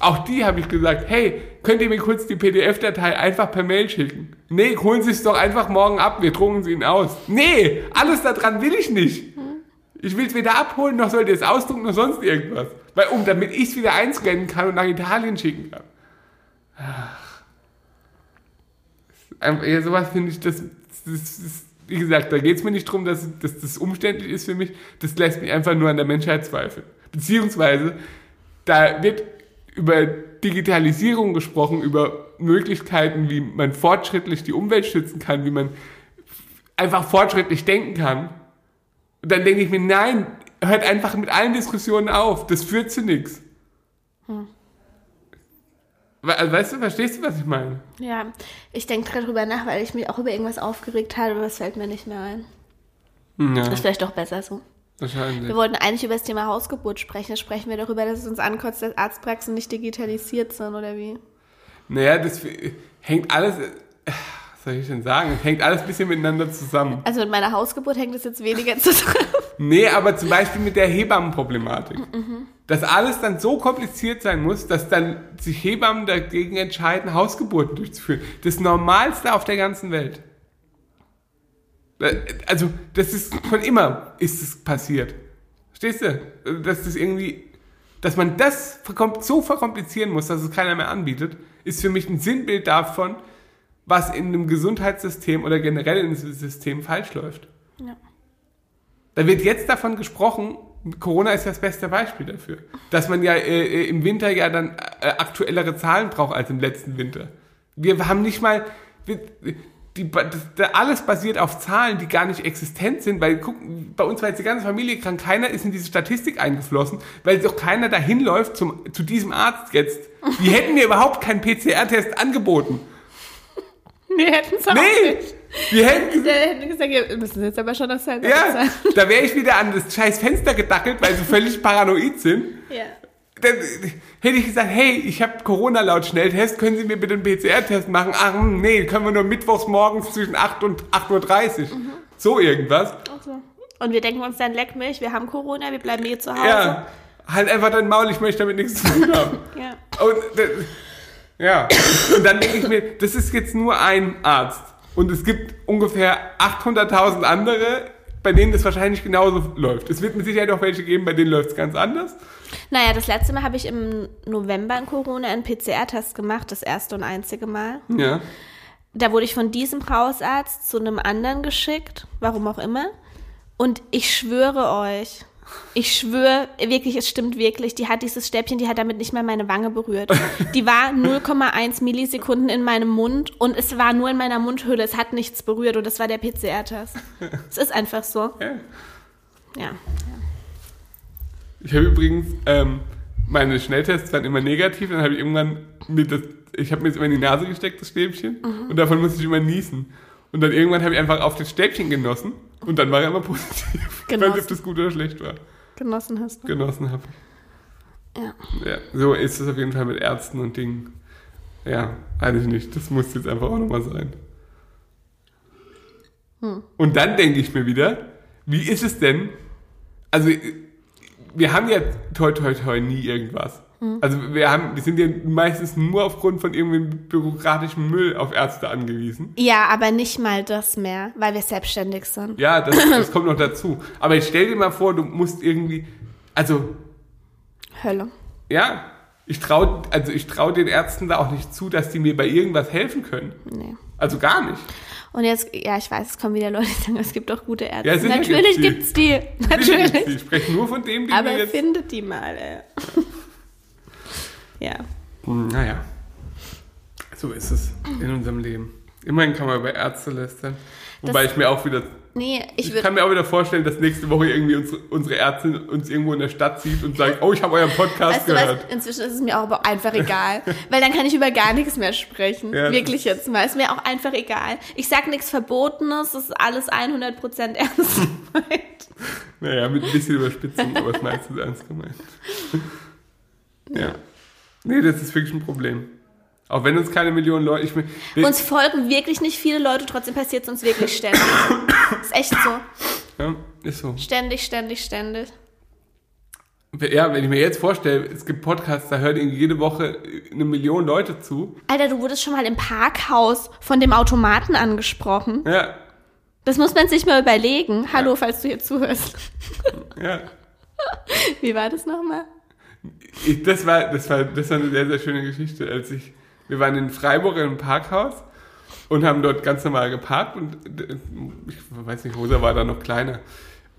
Auch die habe ich gesagt, hey, könnt ihr mir kurz die PDF-Datei einfach per Mail schicken? Nee, holen Sie es doch einfach morgen ab, wir drucken sie Ihnen aus. Nee, alles daran will ich nicht. Ich will es weder abholen, noch sollt ihr es ausdrucken, noch sonst irgendwas. Weil, um, damit ich es wieder einscannen kann und nach Italien schicken kann. Ach. Einfach- Ja, sowas finde ich, das, das, das, wie gesagt, da geht es mir nicht drum, dass, dass das umständlich ist für mich. Das lässt mich einfach nur an der Menschheit zweifeln. Beziehungsweise, da wird über Digitalisierung gesprochen, über Möglichkeiten, wie man fortschrittlich die Umwelt schützen kann, wie man einfach fortschrittlich denken kann. Und dann denke ich mir, nein, hört einfach mit allen Diskussionen auf. Das führt zu nichts. We- also, Weißt du, verstehst du, was ich meine? Ja, ich denke gerade drüber nach, weil ich mich auch über irgendwas aufgeregt habe, aber es fällt mir nicht mehr ein. Ja, Ist vielleicht doch besser so. Wahrscheinlich. Wir wollten eigentlich über das Thema Hausgeburt sprechen. Jetzt sprechen wir darüber, dass es uns ankotzt, dass Arztpraxen nicht digitalisiert sind, oder wie? Naja, das hängt alles, was soll ich denn sagen? Es hängt alles ein bisschen miteinander zusammen. Also mit meiner Hausgeburt hängt es jetzt weniger [LAUGHS] zusammen. Nee, aber zum Beispiel mit der Hebammenproblematik. Dass alles dann so kompliziert sein muss, dass dann sich Hebammen dagegen entscheiden, Hausgeburten durchzuführen. Das Normalste auf der ganzen Welt. Äh, Also, das ist von immer ist es passiert. Verstehst du? Dass das irgendwie, dass man das so verkomplizieren muss, dass es keiner mehr anbietet, ist für mich ein Sinnbild davon, was in einem Gesundheitssystem oder generell in einem System falsch läuft. Ja. Da wird jetzt davon gesprochen, Corona ist das beste Beispiel dafür, dass man ja äh, äh, im Winter ja dann äh, aktuellere Zahlen braucht als im letzten Winter. Wir haben nicht mal, wir, die, das, da alles basiert auf Zahlen, die gar nicht existent sind, weil guck, bei uns war jetzt die ganze Familie krank, keiner ist in diese Statistik eingeflossen, weil doch keiner dahin läuft zum, zu diesem Arzt jetzt. Die [LAUGHS] hätten mir überhaupt keinen PCR-Test angeboten. Wir hätten es auch Nee! nicht. Wir hätten Der hätte gesagt, wir müssen jetzt aber schon das Zeit Ja, bezahlen. da wäre ich wieder an das scheiß Fenster gedackelt, weil sie völlig [LAUGHS] paranoid sind. Ja. Dann hätte ich gesagt, hey, ich habe Corona laut Schnelltest, können Sie mir bitte einen PCR-Test machen? Ach, hm, nee, können wir nur mittwochs morgens zwischen 8 und 8.30 Uhr. So irgendwas. Also. Und wir denken uns dann, leck mich, wir haben Corona, wir bleiben hier zu Hause. Ja, halt einfach dein Maul, ich möchte damit nichts zu tun haben. [LAUGHS] Ja. Und, äh, ja, und dann denke ich mir, das ist jetzt nur ein Arzt. Und es gibt ungefähr 800.000 andere bei denen das wahrscheinlich genauso läuft. Es wird mit Sicherheit auch welche geben, bei denen läuft es ganz anders. Naja, das letzte Mal habe ich im November in Corona einen PCR-Test gemacht, das erste und einzige Mal. Ja. Da wurde ich von diesem Hausarzt zu einem anderen geschickt, warum auch immer. Und ich schwöre euch, ich schwöre wirklich, es stimmt wirklich, die hat dieses Stäbchen, die hat damit nicht mal meine Wange berührt. Die war [LAUGHS] 0,1 Millisekunden in meinem Mund und es war nur in meiner Mundhülle, es hat nichts berührt und das war der PCR-Test. Es ist einfach so. ja. Ja. Ich habe übrigens, ähm, meine Schnelltests waren immer negativ, dann habe ich irgendwann mir das, ich habe mir das immer in die Nase gesteckt, das Stäbchen, und davon musste ich immer niesen. Und dann irgendwann habe ich einfach auf das Stäbchen genossen und dann war er immer positiv. Ich weiß nicht, Genossen. ob das gut oder schlecht war. Genossen hast du. Genossen habe Ja. ich. Ja, so ist es auf jeden Fall mit Ärzten und Dingen. Ja, eigentlich nicht. Das muss jetzt einfach auch nochmal sein. Und dann denke ich mir wieder, wie ist es denn? Also, wir haben ja toi toi toi nie irgendwas. Also wir haben, wir sind ja meistens nur aufgrund von irgendeinem bürokratischen Müll auf Ärzte angewiesen. Ja, aber nicht mal das mehr, weil wir selbstständig sind. Ja, das, [CLEARS THROAT] das kommt noch dazu. Aber ich stell dir mal vor, du musst irgendwie, also Hölle. ja, ich trau, also ich trau den Ärzten da auch nicht zu, dass die mir bei irgendwas helfen können. Nee. Also gar nicht. Und jetzt, ja, ich weiß, es kommen wieder Leute, die sagen, es gibt doch gute Ärzte. Ja, Natürlich gibt's die. gibt's die. Natürlich. Ich spreche nur von dem, den Aber jetzt. findet die mal, ey. ja. Hm, Naja, so ist es in unserem Leben. Immerhin kann man über Ärzte lästern. Wobei Das- ich mir auch wieder, Nee, ich ich kann mir auch wieder vorstellen, dass nächste Woche irgendwie unsere, unsere Ärztin uns irgendwo in der Stadt sieht und sagt, oh, ich habe euren Podcast Weißt du was? gehört. Inzwischen ist es mir auch einfach egal. [LAUGHS] weil dann kann ich über gar nichts mehr sprechen. Ja, Wirklich jetzt mal. Ist mir auch einfach egal. Ich sag nichts Verbotenes, das ist alles 100% ernst gemeint. Naja, mit ein bisschen Überspitzung, aber es meistens ernst gemeint. ja. Nee, das ist wirklich ein Problem. Auch wenn uns keine Millionen Leute. Ich, bin- Uns folgen wirklich nicht viele Leute, trotzdem passiert es uns wirklich ständig. [COUGHS] ist echt so. ja, ist so. Ständig, ständig, ständig. Ja, wenn ich mir jetzt vorstelle, es gibt Podcasts, da hören irgendwie jede Woche eine Million Leute zu. Alter, du wurdest schon mal im Parkhaus von dem Automaten angesprochen. Ja, Das muss man sich mal überlegen. Hallo, falls du hier zuhörst. ja. [LAUGHS] Wie war das nochmal? Ich, das, war, das, war, das war eine sehr, sehr schöne Geschichte. Als ich, wir waren in Freiburg in einem Parkhaus und haben dort ganz normal geparkt und ich weiß nicht, Rosa war da noch kleiner.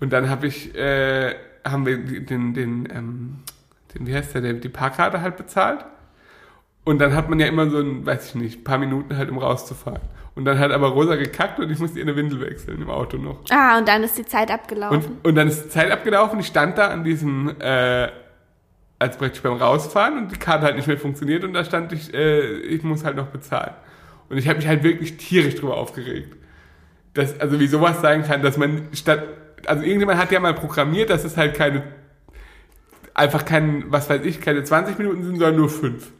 Und dann habe ich, äh, haben wir den, den, ähm, den, wie heißt der, der, die Parkkarte halt bezahlt. Und dann hat man ja immer so ein, weiß ich nicht, paar Minuten halt, um rauszufahren. Und dann hat aber Rosa gekackt und ich musste ihr eine Windel wechseln im Auto noch. Ah, und dann ist die Zeit abgelaufen. Und, und dann ist die Zeit abgelaufen, ich stand da an diesem, äh, als praktisch beim Rausfahren und die Karte halt nicht mehr funktioniert und da stand ich, äh, ich muss halt noch bezahlen. Und ich habe mich halt wirklich tierisch drüber aufgeregt. Dass, also wie sowas sein kann, dass man statt, also irgendjemand hat ja mal programmiert, dass es halt keine, einfach kein, was weiß ich, keine 20 Minuten sind, sondern nur 5.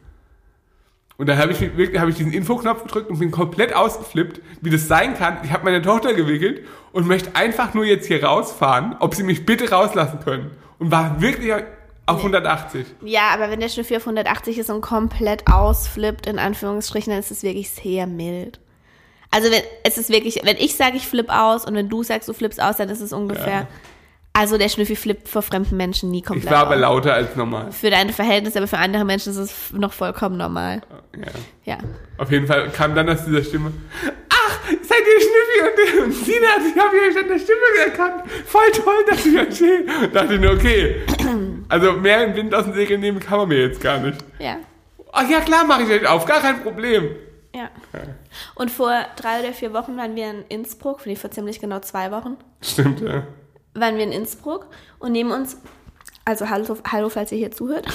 Und dann habe ich wirklich, habe ich diesen Infoknopf gedrückt und bin komplett ausgeflippt, wie das sein kann. Ich habe meine Tochter gewickelt und möchte einfach nur jetzt hier rausfahren, ob sie mich bitte rauslassen können. Und war wirklich auf 180. Ja, aber wenn der Schnüffel auf 180 ist und komplett ausflippt, in Anführungsstrichen, dann ist es wirklich sehr mild. Also wenn es ist wirklich, wenn ich sage, ich flipp aus und wenn du sagst, du flippst aus, dann ist es ungefähr. Ja. Also der Schnüffel flippt vor fremden Menschen nie komplett Ich war aber lauter als normal. Für deine Verhältnisse, aber für andere Menschen ist es noch vollkommen normal. Ja. Ja. Auf jeden Fall kam dann aus dieser Stimme, ach, seid ihr Schnüffi und, und Sina, ich habe euch an der Stimme erkannt. Voll toll, dass ich euch sehe. Und dachte ich nur, okay, also mehr im Wind aus dem Segel nehmen kann man mir jetzt gar nicht. Ja. Ach ja, klar, mache ich euch auf, gar kein Problem. Ja. Und vor drei oder vier Wochen waren wir in Innsbruck, finde ich vor ziemlich genau zwei Wochen, Stimmt, ja. waren wir in Innsbruck und neben uns, also hallo, hallo falls ihr hier zuhört,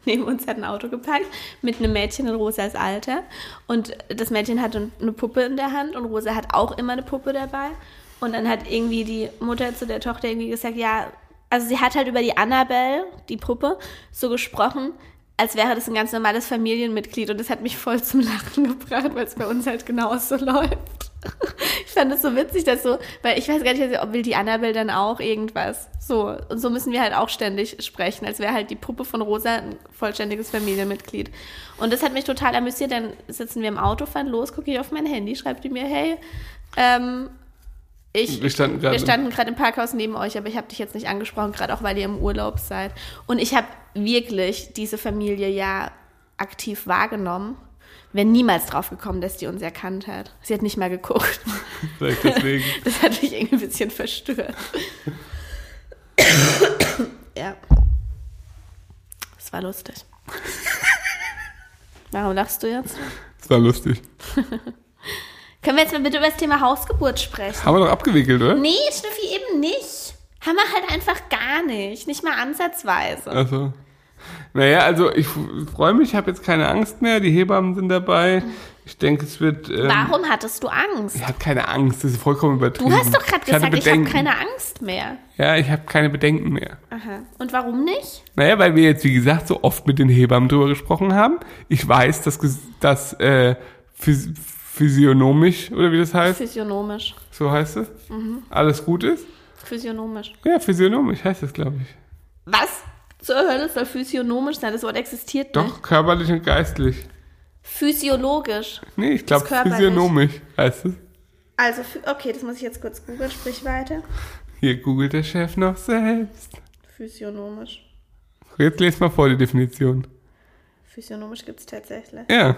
[LAUGHS] neben uns hat ein Auto geparkt mit einem Mädchen in Rosas Alter und das Mädchen hatte eine Puppe in der Hand und Rosa hat auch immer eine Puppe dabei. Und dann hat irgendwie die Mutter zu der Tochter irgendwie gesagt, ja, also sie hat halt über die Annabelle, die Puppe, so gesprochen, als wäre das ein ganz normales Familienmitglied. Und das hat mich voll zum Lachen [LAUGHS] gebracht, weil es bei uns halt genauso [LAUGHS] läuft. [LAUGHS] Ich fand das so witzig, dass so, weil ich weiß gar nicht, ob will die Annabelle dann auch irgendwas. So, und so müssen wir halt auch ständig sprechen, als wäre halt die Puppe von Rosa ein vollständiges Familienmitglied. Und das hat mich total amüsiert. Dann sitzen wir im Auto, fahren los, gucke ich auf mein Handy, schreibt die mir, hey, ähm, Ich, Wir standen gerade- wir standen gerade im Parkhaus neben euch, aber ich habe dich jetzt nicht angesprochen, gerade auch weil ihr im Urlaub seid. Und ich habe wirklich diese Familie ja aktiv wahrgenommen. Wäre niemals drauf gekommen, dass die uns erkannt hat. Sie hat nicht mal geguckt. [LAUGHS] Vielleicht deswegen. [LAUGHS] Das hat mich irgendwie ein bisschen verstört. [COUGHS] ja. Das war lustig. Warum lachst du jetzt? Das war lustig. [LAUGHS] Können wir jetzt mal bitte über das Thema Hausgeburt sprechen? Haben wir doch abgewickelt, oder? Nee, Schnüffi, eben nicht. Haben wir halt einfach gar nicht. Nicht mal ansatzweise. Also. Naja, also ich freue mich, ich habe jetzt keine Angst mehr. Die Hebammen sind dabei. Ich denke, es wird. Ähm, Warum hattest du Angst? Ich habe keine Angst, das ist vollkommen übertrieben. Du hast doch gerade gesagt, ich habe Bedenken. keine Angst mehr. Ja, ich habe keine Bedenken mehr. Aha. Und warum nicht? Naja, weil wir jetzt, wie gesagt, so oft mit den Hebammen drüber gesprochen haben. Ich weiß, dass das äh, phys physiognomisch, oder wie das heißt, Physiognomisch. so heißt es, Mhm. alles gut ist. Physiognomisch. Ja, physiognomisch heißt es, glaube ich. Was zur Hölle soll physiognomisch sein? Das Wort existiert nicht. Doch, körperlich und geistlich. Physiologisch. Nee, ich glaube physiognomisch heißt es. Also, okay, das muss ich jetzt kurz googeln. Sprich weiter. Hier googelt der Chef noch selbst. Physiognomisch. Jetzt lest mal vor die Definition. Physiognomisch gibt es tatsächlich. Ja,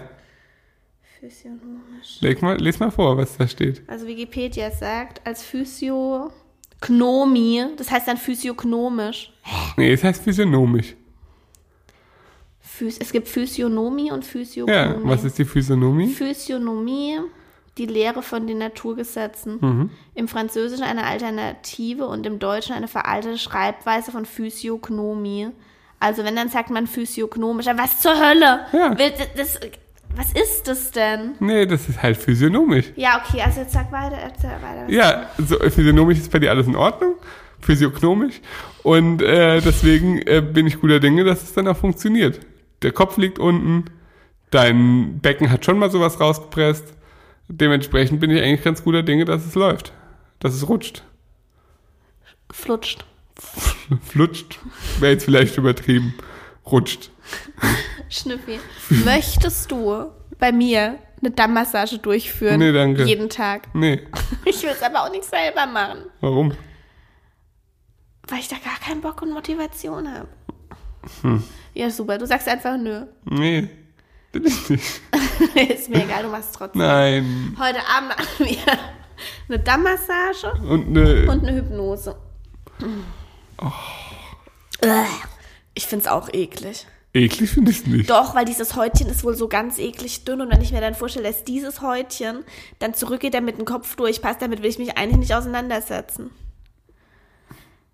Physiognomisch. leg mal, les mal vor, was da steht. Also Wikipedia sagt, als Physiognomie, das heißt dann physiognomisch. Nee, es heißt physiognomisch. Phys es gibt Physiognomie und Physiognomie. Ja, was ist die Physiognomie? Physiognomie, die Lehre von den Naturgesetzen. Mhm. Im Französischen eine Alternative und im Deutschen eine veraltete Schreibweise von Physiognomie. Also wenn dann sagt man physiognomisch, aber was zur Hölle? Ja. Will- Das, was ist das denn? Nee, das ist halt physiognomisch. Ja, okay, also jetzt sag weiter, erzähl weiter. Ja, so, physiognomisch ist bei dir alles in Ordnung. Physiognomisch. Und äh, deswegen äh, bin ich guter Dinge, dass es dann auch funktioniert. Der Kopf liegt unten, dein Becken hat schon mal sowas rausgepresst. Dementsprechend bin ich eigentlich ganz guter Dinge, dass es läuft. Dass es rutscht. Flutscht. Flutscht. Wäre jetzt vielleicht übertrieben. Rutscht. Schnüffi, möchtest du bei mir eine Dammmassage durchführen? Nee, danke. Jeden Tag. Nee. [LAUGHS] Ich will es aber auch nicht selber machen, Warum? weil ich da gar keinen Bock und Motivation habe. Hm. Ja, super. Du sagst einfach nö. Nee. Das ist nicht. [LAUGHS] ist mir egal, du machst es trotzdem. Nein. Heute Abend machen wir eine Dammmassage Und ne. und eine Hypnose. Oh. Ich find's auch eklig. Eklig finde ich es nicht. Doch, weil dieses Häutchen ist wohl so ganz eklig dünn und wenn ich mir dann vorstelle, dass dieses Häutchen dann zurückgeht, damit den Kopf durchpasst, damit will ich mich eigentlich nicht auseinandersetzen.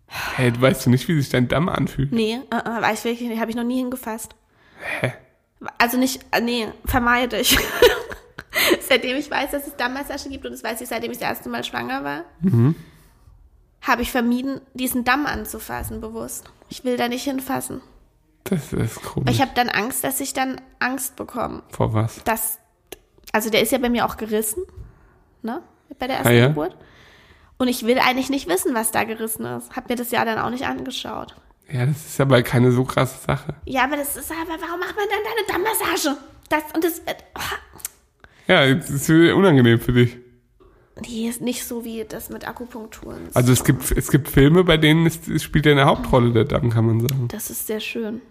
Hä, du weißt du nicht, wie sich dein Damm anfühlt? Nee, äh, äh, weiß ich wirklich nicht, habe ich noch nie hingefasst. Hä? Also nicht, äh, nee, vermeide ich. [LAUGHS] seitdem ich weiß, dass es Dammmassage gibt und das weiß ich, seitdem ich das erste Mal schwanger war, habe ich vermieden, diesen Damm anzufassen, bewusst. Ich will da nicht hinfassen. Das ist komisch. ich habe dann Angst, dass ich dann Angst bekomme. Vor was? Das, also der ist ja bei mir auch gerissen, ne? Bei der ersten Ah, ja? Geburt. Und ich will eigentlich nicht wissen, was da gerissen ist. Hab mir das ja dann auch nicht angeschaut. Ja, das ist aber keine so krasse Sache. Ja, aber das ist aber, warum macht man dann da eine Dammmassage? Das und das. Äh, oh, Ja, es ist unangenehm für dich. Nee, ist nicht so wie das mit Akupunkturen. Also es gibt, es gibt Filme, bei denen es, spielt ja eine Hauptrolle der Damm, kann man sagen. Das ist sehr schön.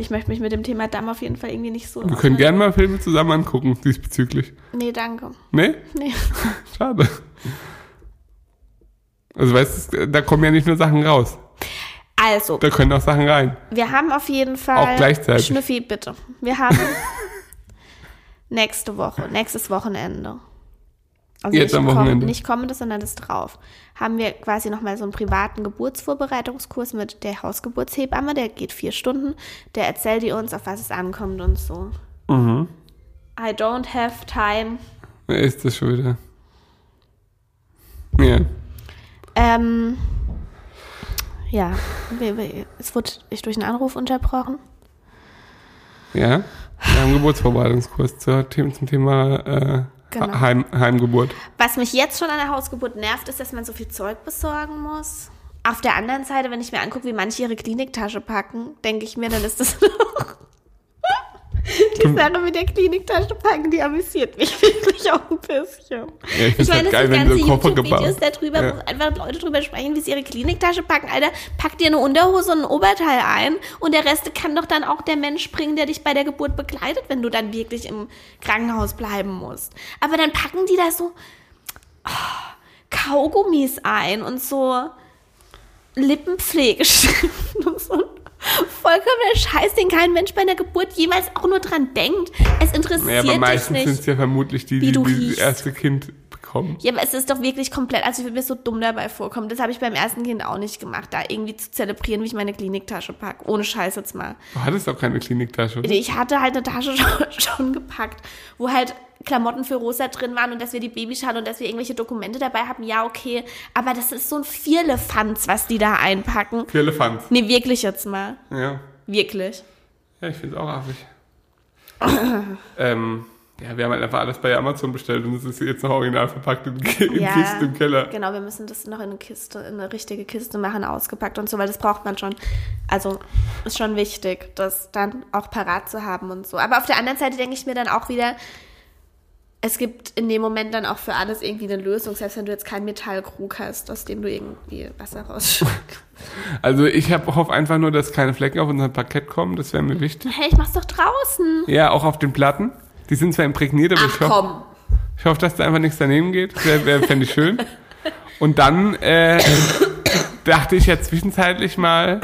Ich möchte mich mit dem Thema Damm auf jeden Fall irgendwie nicht so. Wir können gerne mal Filme zusammen angucken, diesbezüglich. Nee, danke. Ne? Nee. [LAUGHS] Schade. Also weißt du, da kommen ja nicht nur Sachen raus. Also, Da können auch Sachen rein. wir haben auf jeden Fall. Auch gleichzeitig. Schnüffi, bitte. Wir haben [LAUGHS] nächste Woche, nächstes Wochenende. Also Jetzt nicht am komm- Wochenende. Nicht kommendes, sondern das drauf. Haben wir quasi nochmal so einen privaten Geburtsvorbereitungskurs mit der Hausgeburtshebamme. Der geht vier Stunden. Der erzählt die uns, auf was es ankommt und so. Mhm. I don't have time. Wer ist das schon wieder? Ja. Ähm, ja, es wurde ich durch einen Anruf unterbrochen. Ja. Wir haben Geburtsvorbereitungskurs zum Thema äh, Genau. Heim, Heimgeburt. Was mich jetzt schon an der Hausgeburt nervt, ist, dass man so viel Zeug besorgen muss. Auf der anderen Seite, wenn ich mir angucke, wie manche ihre Kliniktasche packen, denke ich mir, dann ist das [LAUGHS] Du Sache mit der Kliniktasche packen, die amüsiert mich [LAUGHS] wirklich auch ein bisschen. Ja, ich find's halt geil, wenn so Koffer gebaut. YouTube-Videos darüber, Ja. wo einfach Leute drüber sprechen, wie sie ihre Kliniktasche packen. Alter, pack dir eine Unterhose und ein Oberteil ein und der Rest kann doch dann auch der Mensch bringen, der dich bei der Geburt begleitet, wenn du dann wirklich im Krankenhaus bleiben musst. Aber dann packen die da so oh, Kaugummis ein und so Lippenpflegestiften [LAUGHS] und so. Vollkommener Scheiß, den kein Mensch bei einer Geburt jemals auch nur dran denkt. Es interessiert Ja, aber dich meistens sind nicht. es ja vermutlich die, die du das erste Kind bekommen. Ja, aber es ist doch wirklich komplett, also ich würde mir so dumm dabei vorkommen. Das habe ich beim ersten Kind auch nicht gemacht, da irgendwie zu zelebrieren, wie ich meine Kliniktasche packe. Ohne Scheiß jetzt mal. Du hattest doch keine Kliniktasche. oder? Ich hatte halt eine Tasche [LAUGHS] schon, schon gepackt, wo halt Klamotten für Rosa drin waren und dass wir die Babyschale und dass wir irgendwelche Dokumente dabei haben. Ja, okay. Aber das ist so ein Vierlefanz, was die da einpacken. Für Elefant. Nee, wirklich jetzt mal. Ja. Wirklich. Ja, ich finde es auch affig. [CLEARS THROAT] ähm, ja, wir haben halt einfach alles bei Amazon bestellt und es ist jetzt noch original verpackt in, in Ja, Kisten im Keller. Genau, wir müssen das noch in eine Kiste, in eine richtige Kiste machen, ausgepackt und so, weil das braucht man schon. Also ist schon wichtig, das dann auch parat zu haben und so. Aber auf der anderen Seite denke ich mir dann auch wieder, es gibt in dem Moment dann auch für alles irgendwie eine Lösung, selbst wenn du jetzt keinen Metallkrug hast, aus dem du irgendwie Wasser rausschüttest. [LAUGHS] Also ich hoffe einfach nur, dass keine Flecken auf unser Parkett kommen. Das wäre mir wichtig. hey, ich mach's doch draußen. Ja, auch auf den Platten. Die sind zwar imprägniert, aber Ach ich hoffe, ich hoffe, dass da einfach nichts daneben geht. Das wär, fände ich schön. Und dann äh, dachte ich ja zwischenzeitlich mal,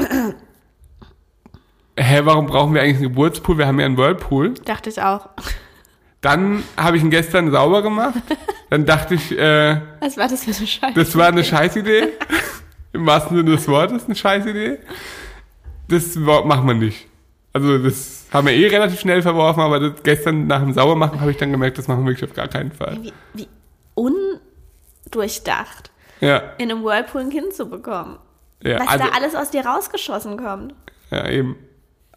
hä, warum brauchen wir eigentlich einen Geburtspool? Wir haben ja einen Whirlpool. Dachte ich auch. Dann habe ich ihn gestern sauber gemacht. Dann dachte ich, äh, Was war das für eine Scheiße? das war eine Scheißidee. Im wahrsten Sinne des Wortes eine Scheißidee. Das machen wir nicht. Also das haben wir eh relativ schnell verworfen, aber das, gestern nach dem Saubermachen habe ich dann gemerkt, das machen wir wirklich auf gar keinen Fall. Wie, wie undurchdacht, Ja, in einem Whirlpool ein Kind zu bekommen. ja, Was also, da alles aus dir rausgeschossen kommt. ja eben.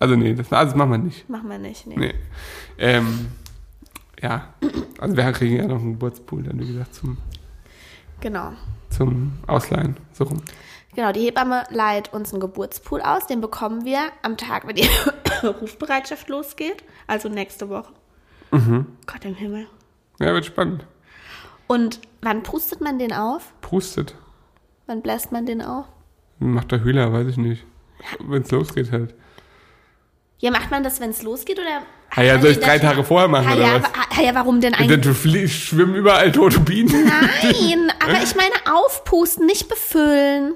Also nee, das, also das machen wir nicht. Machen wir nicht. Nee. Nee. Ähm, ja, also wir kriegen ja noch einen Geburtspool dann, wie gesagt, zum, Genau. zum Ausleihen. So rum. Genau, die Hebamme leiht uns einen Geburtspool aus. Den bekommen wir am Tag, wenn die [COUGHS] Rufbereitschaft losgeht. Also nächste Woche. Mhm. Gott im Himmel. Ja, wird spannend. Und wann pustet man den auf? Prustet. Wann bläst man den auf? Macht der Hühler, weiß ich nicht. Wenn es losgeht halt. Ja, macht man das, wenn es losgeht? Oder Ah ja, soll ich drei Tage vorher machen ah, oder ja, was? wa- ah, ja, warum denn eigentlich? flie- schwimmen überall tote Bienen. Nein, aber ich meine aufpusten, nicht befüllen.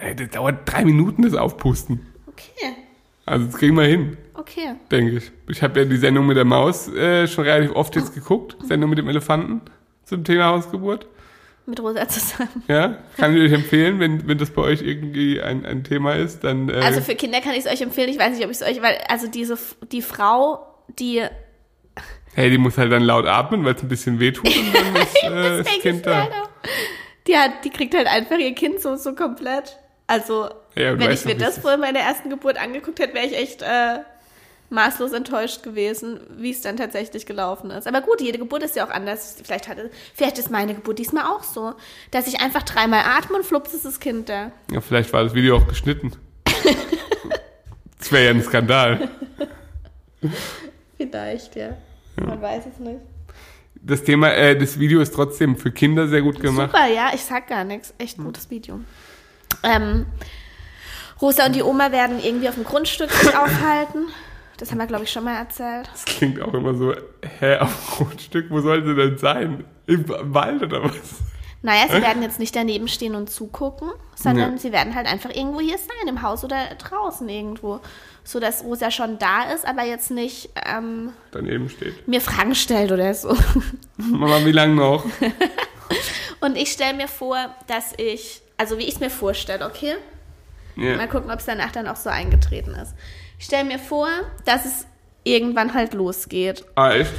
Ey, das dauert drei Minuten, das Aufpusten. Okay, Also das kriegen wir hin, okay. denke ich. Ich habe ja die Sendung mit der Maus äh, schon relativ oft jetzt geguckt. Sendung mit dem Elefanten zum Thema Hausgeburt. Mit Rosa zusammen. Ja, kann ich euch empfehlen, wenn, wenn das bei euch irgendwie ein, ein Thema ist, dann äh, Also für Kinder kann ich es euch empfehlen. Ich weiß nicht, ob ich es euch, weil also diese die Frau, die hey, die muss halt dann laut atmen, weil es ein bisschen wehtut und dann [LAUGHS] ist äh, das Kind ich da. Die hat, die kriegt halt einfach ihr Kind so so komplett. Also Ja, wenn ich mir das vor meiner ersten Geburt angeguckt hätte, wäre ich echt äh, maßlos enttäuscht gewesen, wie es dann tatsächlich gelaufen ist. Aber gut, jede Geburt ist ja auch anders. Vielleicht hatte, vielleicht ist meine Geburt diesmal auch so, dass ich einfach dreimal atme und flups ist das Kind da. Ja, vielleicht war das Video auch geschnitten. [LAUGHS] das wäre ja ein Skandal. Vielleicht, ja. Man weiß es nicht. Das Thema, äh, das Video ist trotzdem für Kinder sehr gut gemacht. Super, ja, ich sag gar nichts. Echt gutes Video. Ähm, Rosa und die Oma werden irgendwie auf dem Grundstück sich aufhalten. Das haben wir, glaube ich, schon mal erzählt. Das klingt auch immer so, hä, auf dem Grundstück, wo soll sie denn sein? Im Wald oder was? Naja, sie werden jetzt nicht daneben stehen und zugucken, sondern Ja. sie werden halt einfach irgendwo hier sein, im Haus oder draußen irgendwo. So dass Rosa schon da ist, aber jetzt nicht ähm, Daneben steht. mir Fragen stellt oder so. Mama, wie lange noch? [LAUGHS] Und ich stelle mir vor, dass ich, also wie ich es mir vorstelle, okay? Mal Ja. gucken, ob es danach dann auch so eingetreten ist. Ich stelle mir vor, dass es irgendwann halt losgeht. Ah, echt?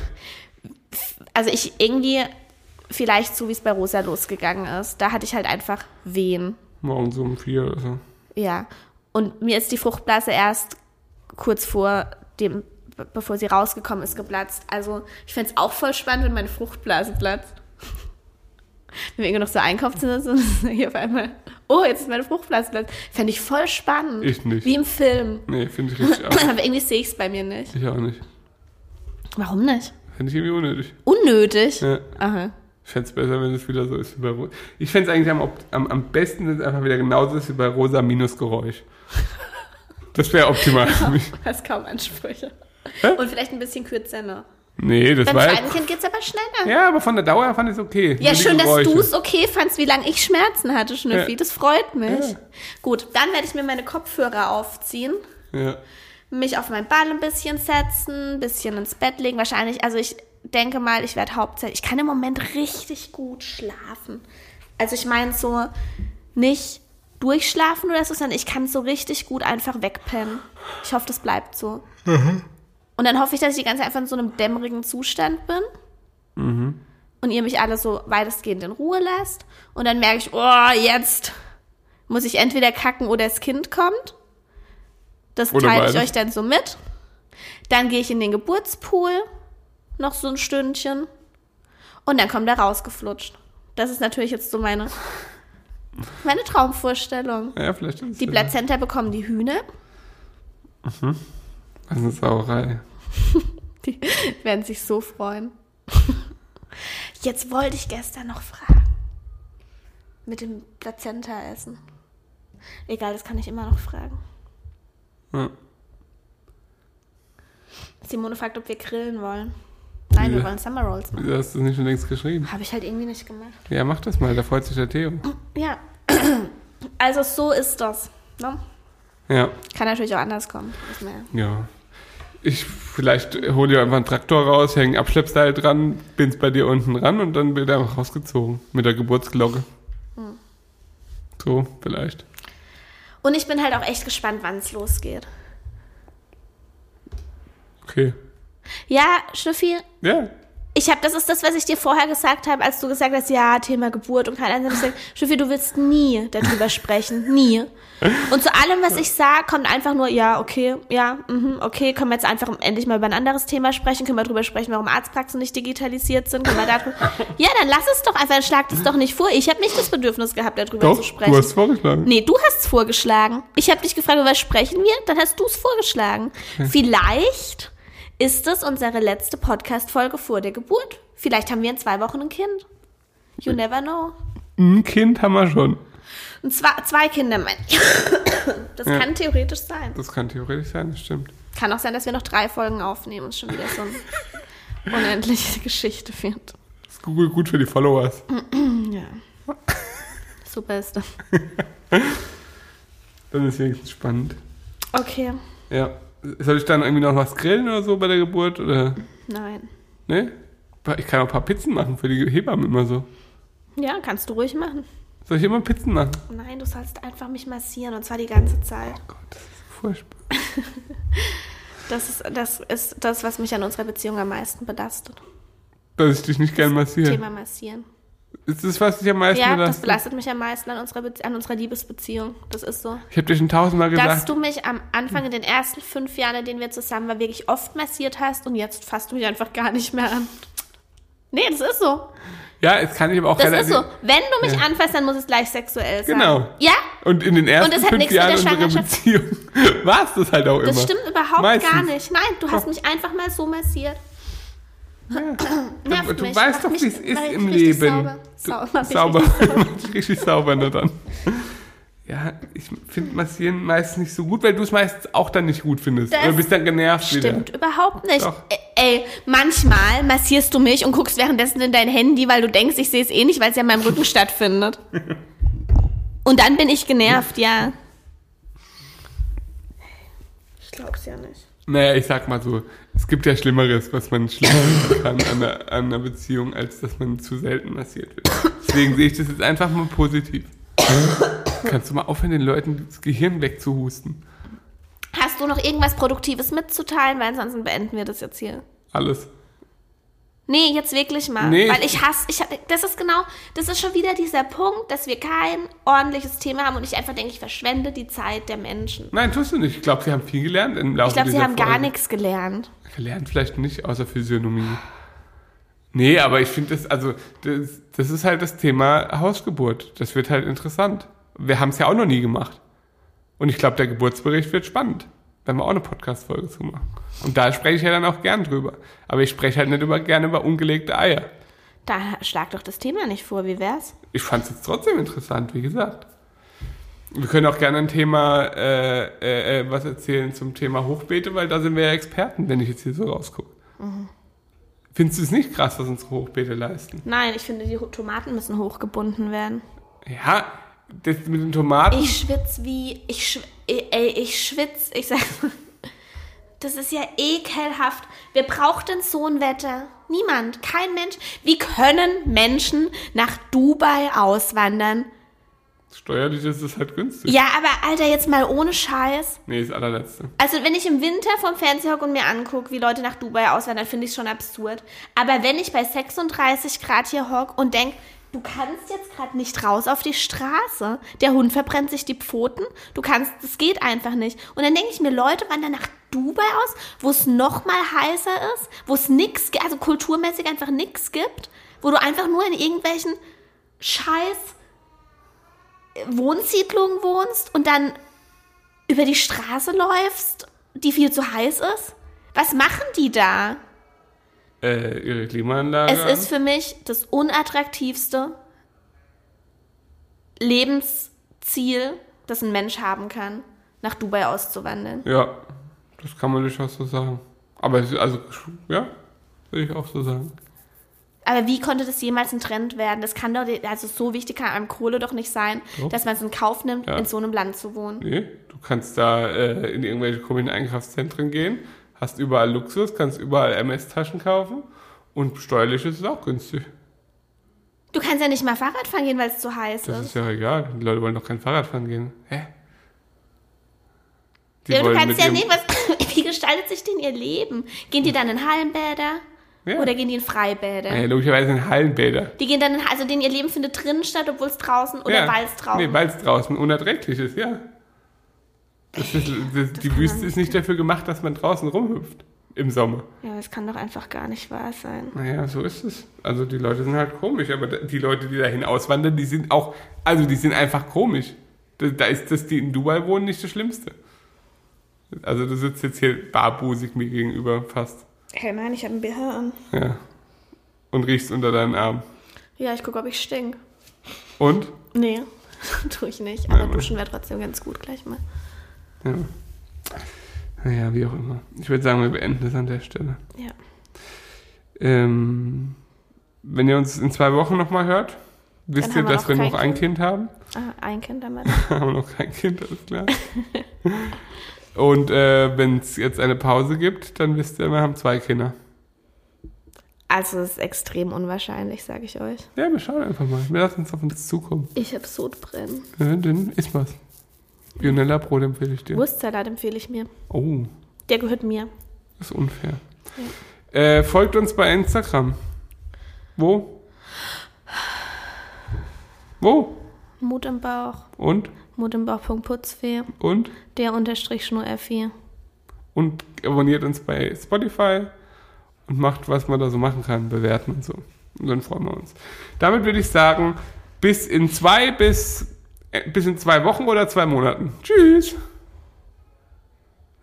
Also ich irgendwie, vielleicht so wie es bei Rosa losgegangen ist, da hatte ich halt einfach Wehen. Morgen so um vier oder so. Ja. Und mir ist die Fruchtblase erst kurz vor dem, be- bevor sie rausgekommen ist, geplatzt. Also ich fände es auch voll spannend, wenn meine Fruchtblase platzt. Wenn wir irgendwie noch so einkaufen sind und hier auf einmal, oh, jetzt ist meine Fruchtblase platzt. Fände ich voll spannend. Ich nicht. Wie im Film. Nee, finde ich richtig auch. Aber irgendwie sehe ich es bei mir nicht. Ich auch nicht. Warum nicht? Finde ich irgendwie unnötig. Unnötig. Ja. Aha. Ich fände es besser, wenn es wieder so ist wie bei Rosa. Ich fände es eigentlich am, am, am besten, wenn es einfach wieder genauso ist wie bei Rosa minus Geräusch. Das wäre optimal für [LAUGHS] mich. Du hast kaum Ansprüche. Hä? Und vielleicht ein bisschen kürzer noch. Nee, das Beim war zweiten Kind geht's aber schneller. Ja, aber von der Dauer fand ich es okay. Ja, schön, dass du es okay fandst, wie lange ich Schmerzen hatte, Schnüffi. Ja. Das freut mich. Ja. Gut, dann werde ich mir meine Kopfhörer aufziehen, Ja. mich auf meinen Ball ein bisschen setzen, ein bisschen ins Bett legen. Wahrscheinlich, also ich denke mal, ich werde hauptsächlich, ich kann im Moment richtig gut schlafen. Also ich meine so nicht durchschlafen oder so, sondern ich kann so richtig gut einfach wegpennen. Ich hoffe, das bleibt so. Und dann hoffe ich, dass ich die ganze Zeit einfach in so einem dämmerigen Zustand bin. Und ihr mich alle so weitestgehend in Ruhe lasst. Und dann merke ich, oh, jetzt muss ich entweder kacken oder das Kind kommt. Das Oder teile ich beides. euch dann so mit. Dann gehe ich in den Geburtspool, noch so ein Stündchen. Und dann kommt er rausgeflutscht. Das ist natürlich jetzt so meine, meine Traumvorstellung. ja, vielleicht ist Die ja- Plazenta bekommen die Hühner. Was eine Sauerei. [LAUGHS] Die werden sich so freuen. [LAUGHS] Jetzt wollte ich gestern noch fragen. Mit dem Plazenta-Essen. Egal, das kann ich immer noch fragen. Ja. Simone fragt, ob wir grillen wollen. Nein, wir Ja. wollen Summer Rolls machen. Wieso hast du das nicht schon längst geschrieben? Habe ich halt irgendwie nicht gemacht. Ja, mach das mal, da freut sich der Theo. Ja. [CLEARS THROAT] Also so ist das. Ne? Ja, Kann natürlich auch anders kommen. Wir ja. Ich, vielleicht hole dir einfach einen Traktor raus, hänge einen Abschleppseil dran, bin's bei dir unten ran und dann wird er einfach rausgezogen. Mit der Geburtsglocke. Hm. So, vielleicht. Und ich bin halt auch echt gespannt, wann es losgeht. Okay. Ja, Schnüffi, Ja, Ich habe, das ist das, was ich dir vorher gesagt habe, als du gesagt hast, ja, Thema Geburt und kein anderes. [LAUGHS] Schiffi, du willst nie darüber sprechen, nie. Und zu allem, was ich sage, kommt einfach nur, ja, okay, ja, mhm, okay, können wir jetzt einfach endlich mal über ein anderes Thema sprechen, können wir darüber sprechen, warum Arztpraxen nicht digitalisiert sind, können wir darüber, [LAUGHS] ja, dann lass es doch einfach, dann schlag das doch nicht vor. Ich habe nicht das Bedürfnis gehabt, darüber doch, zu sprechen. du hast vorgeschlagen. Nee, du hast es vorgeschlagen. Ich habe dich gefragt, über was sprechen wir? Dann hast du es vorgeschlagen. Vielleicht ist es unsere letzte Podcast-Folge vor der Geburt. Vielleicht haben wir in zwei Wochen ein Kind. You never know. Ein Kind haben wir schon. Und zwei, zwei Kinder, mein ich. [COUGHS] Das Ja. kann theoretisch sein. Das kann theoretisch sein, das stimmt. Kann auch sein, dass wir noch drei Folgen aufnehmen und schon wieder so eine [LAUGHS] unendliche Geschichte wird. Das ist gut, gut für die Followers. [COUGHS] Ja. Super ist das. [LAUGHS] Dann ist wenigstens spannend. Okay. Ja. Soll ich dann irgendwie noch was grillen oder so bei der Geburt? Oder? Nein. Ne? Ich kann auch ein paar Pizzen machen für die Hebammen immer so. Ja, kannst du ruhig machen. Soll ich immer Pizzen machen? Nein, du sollst einfach mich massieren und zwar die ganze Zeit. Gott, das ist furchtbar. [LAUGHS] Das ist, das ist das, was mich an unserer Beziehung am meisten belastet. Dass ich dich nicht gern massiere. Thema massieren. Ist das, was dich am meisten Ja, das belastet? belastet mich am meisten an unserer, Be an unserer Liebesbeziehung. Das ist so. Ich habe dir schon tausendmal Dass gesagt. du mich am Anfang in den ersten fünf Jahren, in denen wir zusammen waren, wirklich oft massiert hast und jetzt fasst du mich einfach gar nicht mehr an. Nee, das ist so. Ja, es kann ich aber auch Das ist so. Wenn du mich Ja. anfasst, dann muss es gleich sexuell sein. Genau. Ja? Und in den ersten das hat fünf Jahren unserer Beziehung [LAUGHS] war es das halt auch immer. Das stimmt überhaupt Meistens. gar nicht. Nein, du hast mich einfach mal so massiert. Nervt Du, du weißt doch, wie es ist im Leben. Sauber. Du- sauber. [LAUGHS] richtig sauber. Richtig nur dann. Ja, ich finde Massieren meistens nicht so gut, weil du es meistens auch dann nicht gut findest. Das Oder bist dann genervt Stimmt wieder. überhaupt nicht. Doch. Ey, manchmal massierst du mich und guckst währenddessen in dein Handy, weil du denkst, ich sehe es eh nicht, weil es ja in meinem Rücken stattfindet. [LAUGHS] Und dann bin ich genervt, ja. Ich glaub's ja nicht. Naja, ich sag mal so, es gibt ja Schlimmeres, was man schlimm finden kann an einer, an einer Beziehung, als dass man zu selten massiert wird. Deswegen sehe ich das jetzt einfach mal positiv. Kannst du mal aufhören, den Leuten das Gehirn wegzuhusten? Hast du noch irgendwas Produktives mitzuteilen? Weil ansonsten beenden wir das jetzt hier. Alles. Nee, jetzt wirklich mal. Nee. Weil ich hasse, ich, das ist genau, das ist schon wieder dieser Punkt, dass wir kein ordentliches Thema haben und ich einfach denke, ich verschwende die Zeit der Menschen. Nein, tust du nicht. Ich glaube, sie haben viel gelernt im Laufe Ich glaube, sie haben gar Folge. nichts gelernt. Gelernt vielleicht nicht, außer Physiognomie. Nee, aber ich finde das, also, das, das ist halt das Thema Hausgeburt. Das wird halt interessant. Wir haben es ja auch noch nie gemacht. Und ich glaube, der Geburtsbericht wird spannend. Werden wir auch eine Podcast-Folge zu machen. Und da spreche ich ja dann auch gern drüber. Aber ich spreche halt nicht über, gerne über ungelegte Eier. Da schlag doch das Thema nicht vor, wie wär's? Ich fand es jetzt trotzdem interessant, wie gesagt. Wir können auch gerne ein Thema, äh, äh, äh, was erzählen zum Thema Hochbeete, weil da sind wir ja Experten, wenn ich jetzt hier so rausgucke. Findest du es nicht krass, was unsere Hochbeete leisten? Nein, ich finde, die Tomaten müssen hochgebunden werden. Ja, das mit den Tomaten. Ich schwitz wie. Ich, schw ey, ich schwitz. Ich sag. [LAUGHS] Das ist ja ekelhaft. Wer braucht denn so ein Wetter? Niemand. Kein Mensch. Wie können Menschen nach Dubai auswandern? Steuerlich ist es halt günstig. Ja, aber Alter, jetzt mal ohne Scheiß. Nee, das allerletzte. Also wenn ich im Winter vom Fernseher hocke und mir angucke, wie Leute nach Dubai auswandern, finde ich schon absurd. Aber wenn ich bei 36 Grad hier hocke und denke, du kannst jetzt gerade nicht raus auf die Straße, der Hund verbrennt sich die Pfoten, du kannst, das geht einfach nicht. Und dann denke ich mir, Leute wandern nach Dubai aus, wo es noch mal heißer ist, wo es nix, also kulturmäßig einfach nix gibt, wo du einfach nur in irgendwelchen Scheiß Wohnsiedlungen wohnst und dann über die Straße läufst, die viel zu heiß ist? Was machen die da? Äh, ihre Klimaanlage. Es ist für mich das unattraktivste Lebensziel, das ein Mensch haben kann, nach Dubai auszuwandern. Ja, das kann man durchaus so sagen. Aber es ist also, ja, würde ich auch so sagen. Aber wie konnte das jemals ein Trend werden? Das kann doch, also so wichtig kann einem Kohle doch nicht sein, Doch. dass man es in Kauf nimmt, Ja. in so einem Land zu wohnen. Nee, du kannst da äh, in irgendwelche komischen Einkaufszentren gehen, hast überall Luxus, kannst überall MS-Taschen kaufen und steuerlich ist es auch günstig. Du kannst ja nicht mal Fahrrad fahren gehen, weil es zu heiß Das ist. ist ja egal. Die Leute wollen doch kein Fahrrad fahren gehen. Hä? Die Ja, du kannst ja nicht, was, [COUGHS] wie gestaltet sich denn ihr Leben? Gehen die dann in Hallenbäder? Ja. Oder gehen die in Freibäder? Ja, logischerweise in Hallenbäder. Die gehen dann, in, also denen ihr Leben findet drinnen statt, obwohl es draußen oder ja. weil es draußen. Nee, weil es draußen unerträglich ist, ja. Das ist, das, die kann Wüste ist nicht dafür gemacht, dass man draußen rumhüpft. Im Sommer. ja, das kann doch einfach gar nicht wahr sein. Naja, so ist es. Also die Leute sind halt komisch, aber die Leute, die dahin auswandern, die sind auch, also die sind einfach komisch. Da, ist das, die in Dubai wohnen, nicht das Schlimmste. Also du sitzt jetzt hier barbusig mir gegenüber fast. Hey Mann, ich habe einen BH an. Ja. Und riechst unter deinen Arm. Ja, ich gucke, ob ich stink. Und? Nee, [LAUGHS] tue ich nicht. Aber Mann. duschen wäre trotzdem ganz gut gleich mal. Ja. Naja, wie auch immer. Ich würde sagen, wir beenden das an der Stelle. Ja. Ähm, wenn ihr uns in zwei Wochen nochmal hört, wisst ihr, dass wir noch ein Kind. Kind haben. Ah, ein Kind damit. [LAUGHS] haben wir noch kein Kind, alles klar. Und äh, wenn es jetzt eine Pause gibt, dann wisst ihr, wir haben zwei Kinder. Also es ist extrem unwahrscheinlich, sage ich euch. Ja, wir schauen einfach mal. Wir lassen uns auf uns zukommen. Ich habe Sodbrennen. Ja, dann isst was. Bionella Brot empfehle ich dir. Wurstsalat empfehle ich mir. Oh, Der gehört mir. das ist unfair. Äh, folgt uns bei Instagram. Wo? Wo? Mut im Bauch. Und? Mut im Bauch.putzfee. Und? Der Unterstrich Schnur R4. Und abonniert uns bei Spotify und macht, was man da so machen kann, bewerten und so. Und dann freuen wir uns. Damit würde ich sagen, bis in zwei bis, bis in zwei Wochen oder zwei Monaten. Tschüss.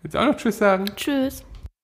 Willst du auch noch Tschüss sagen? Tschüss.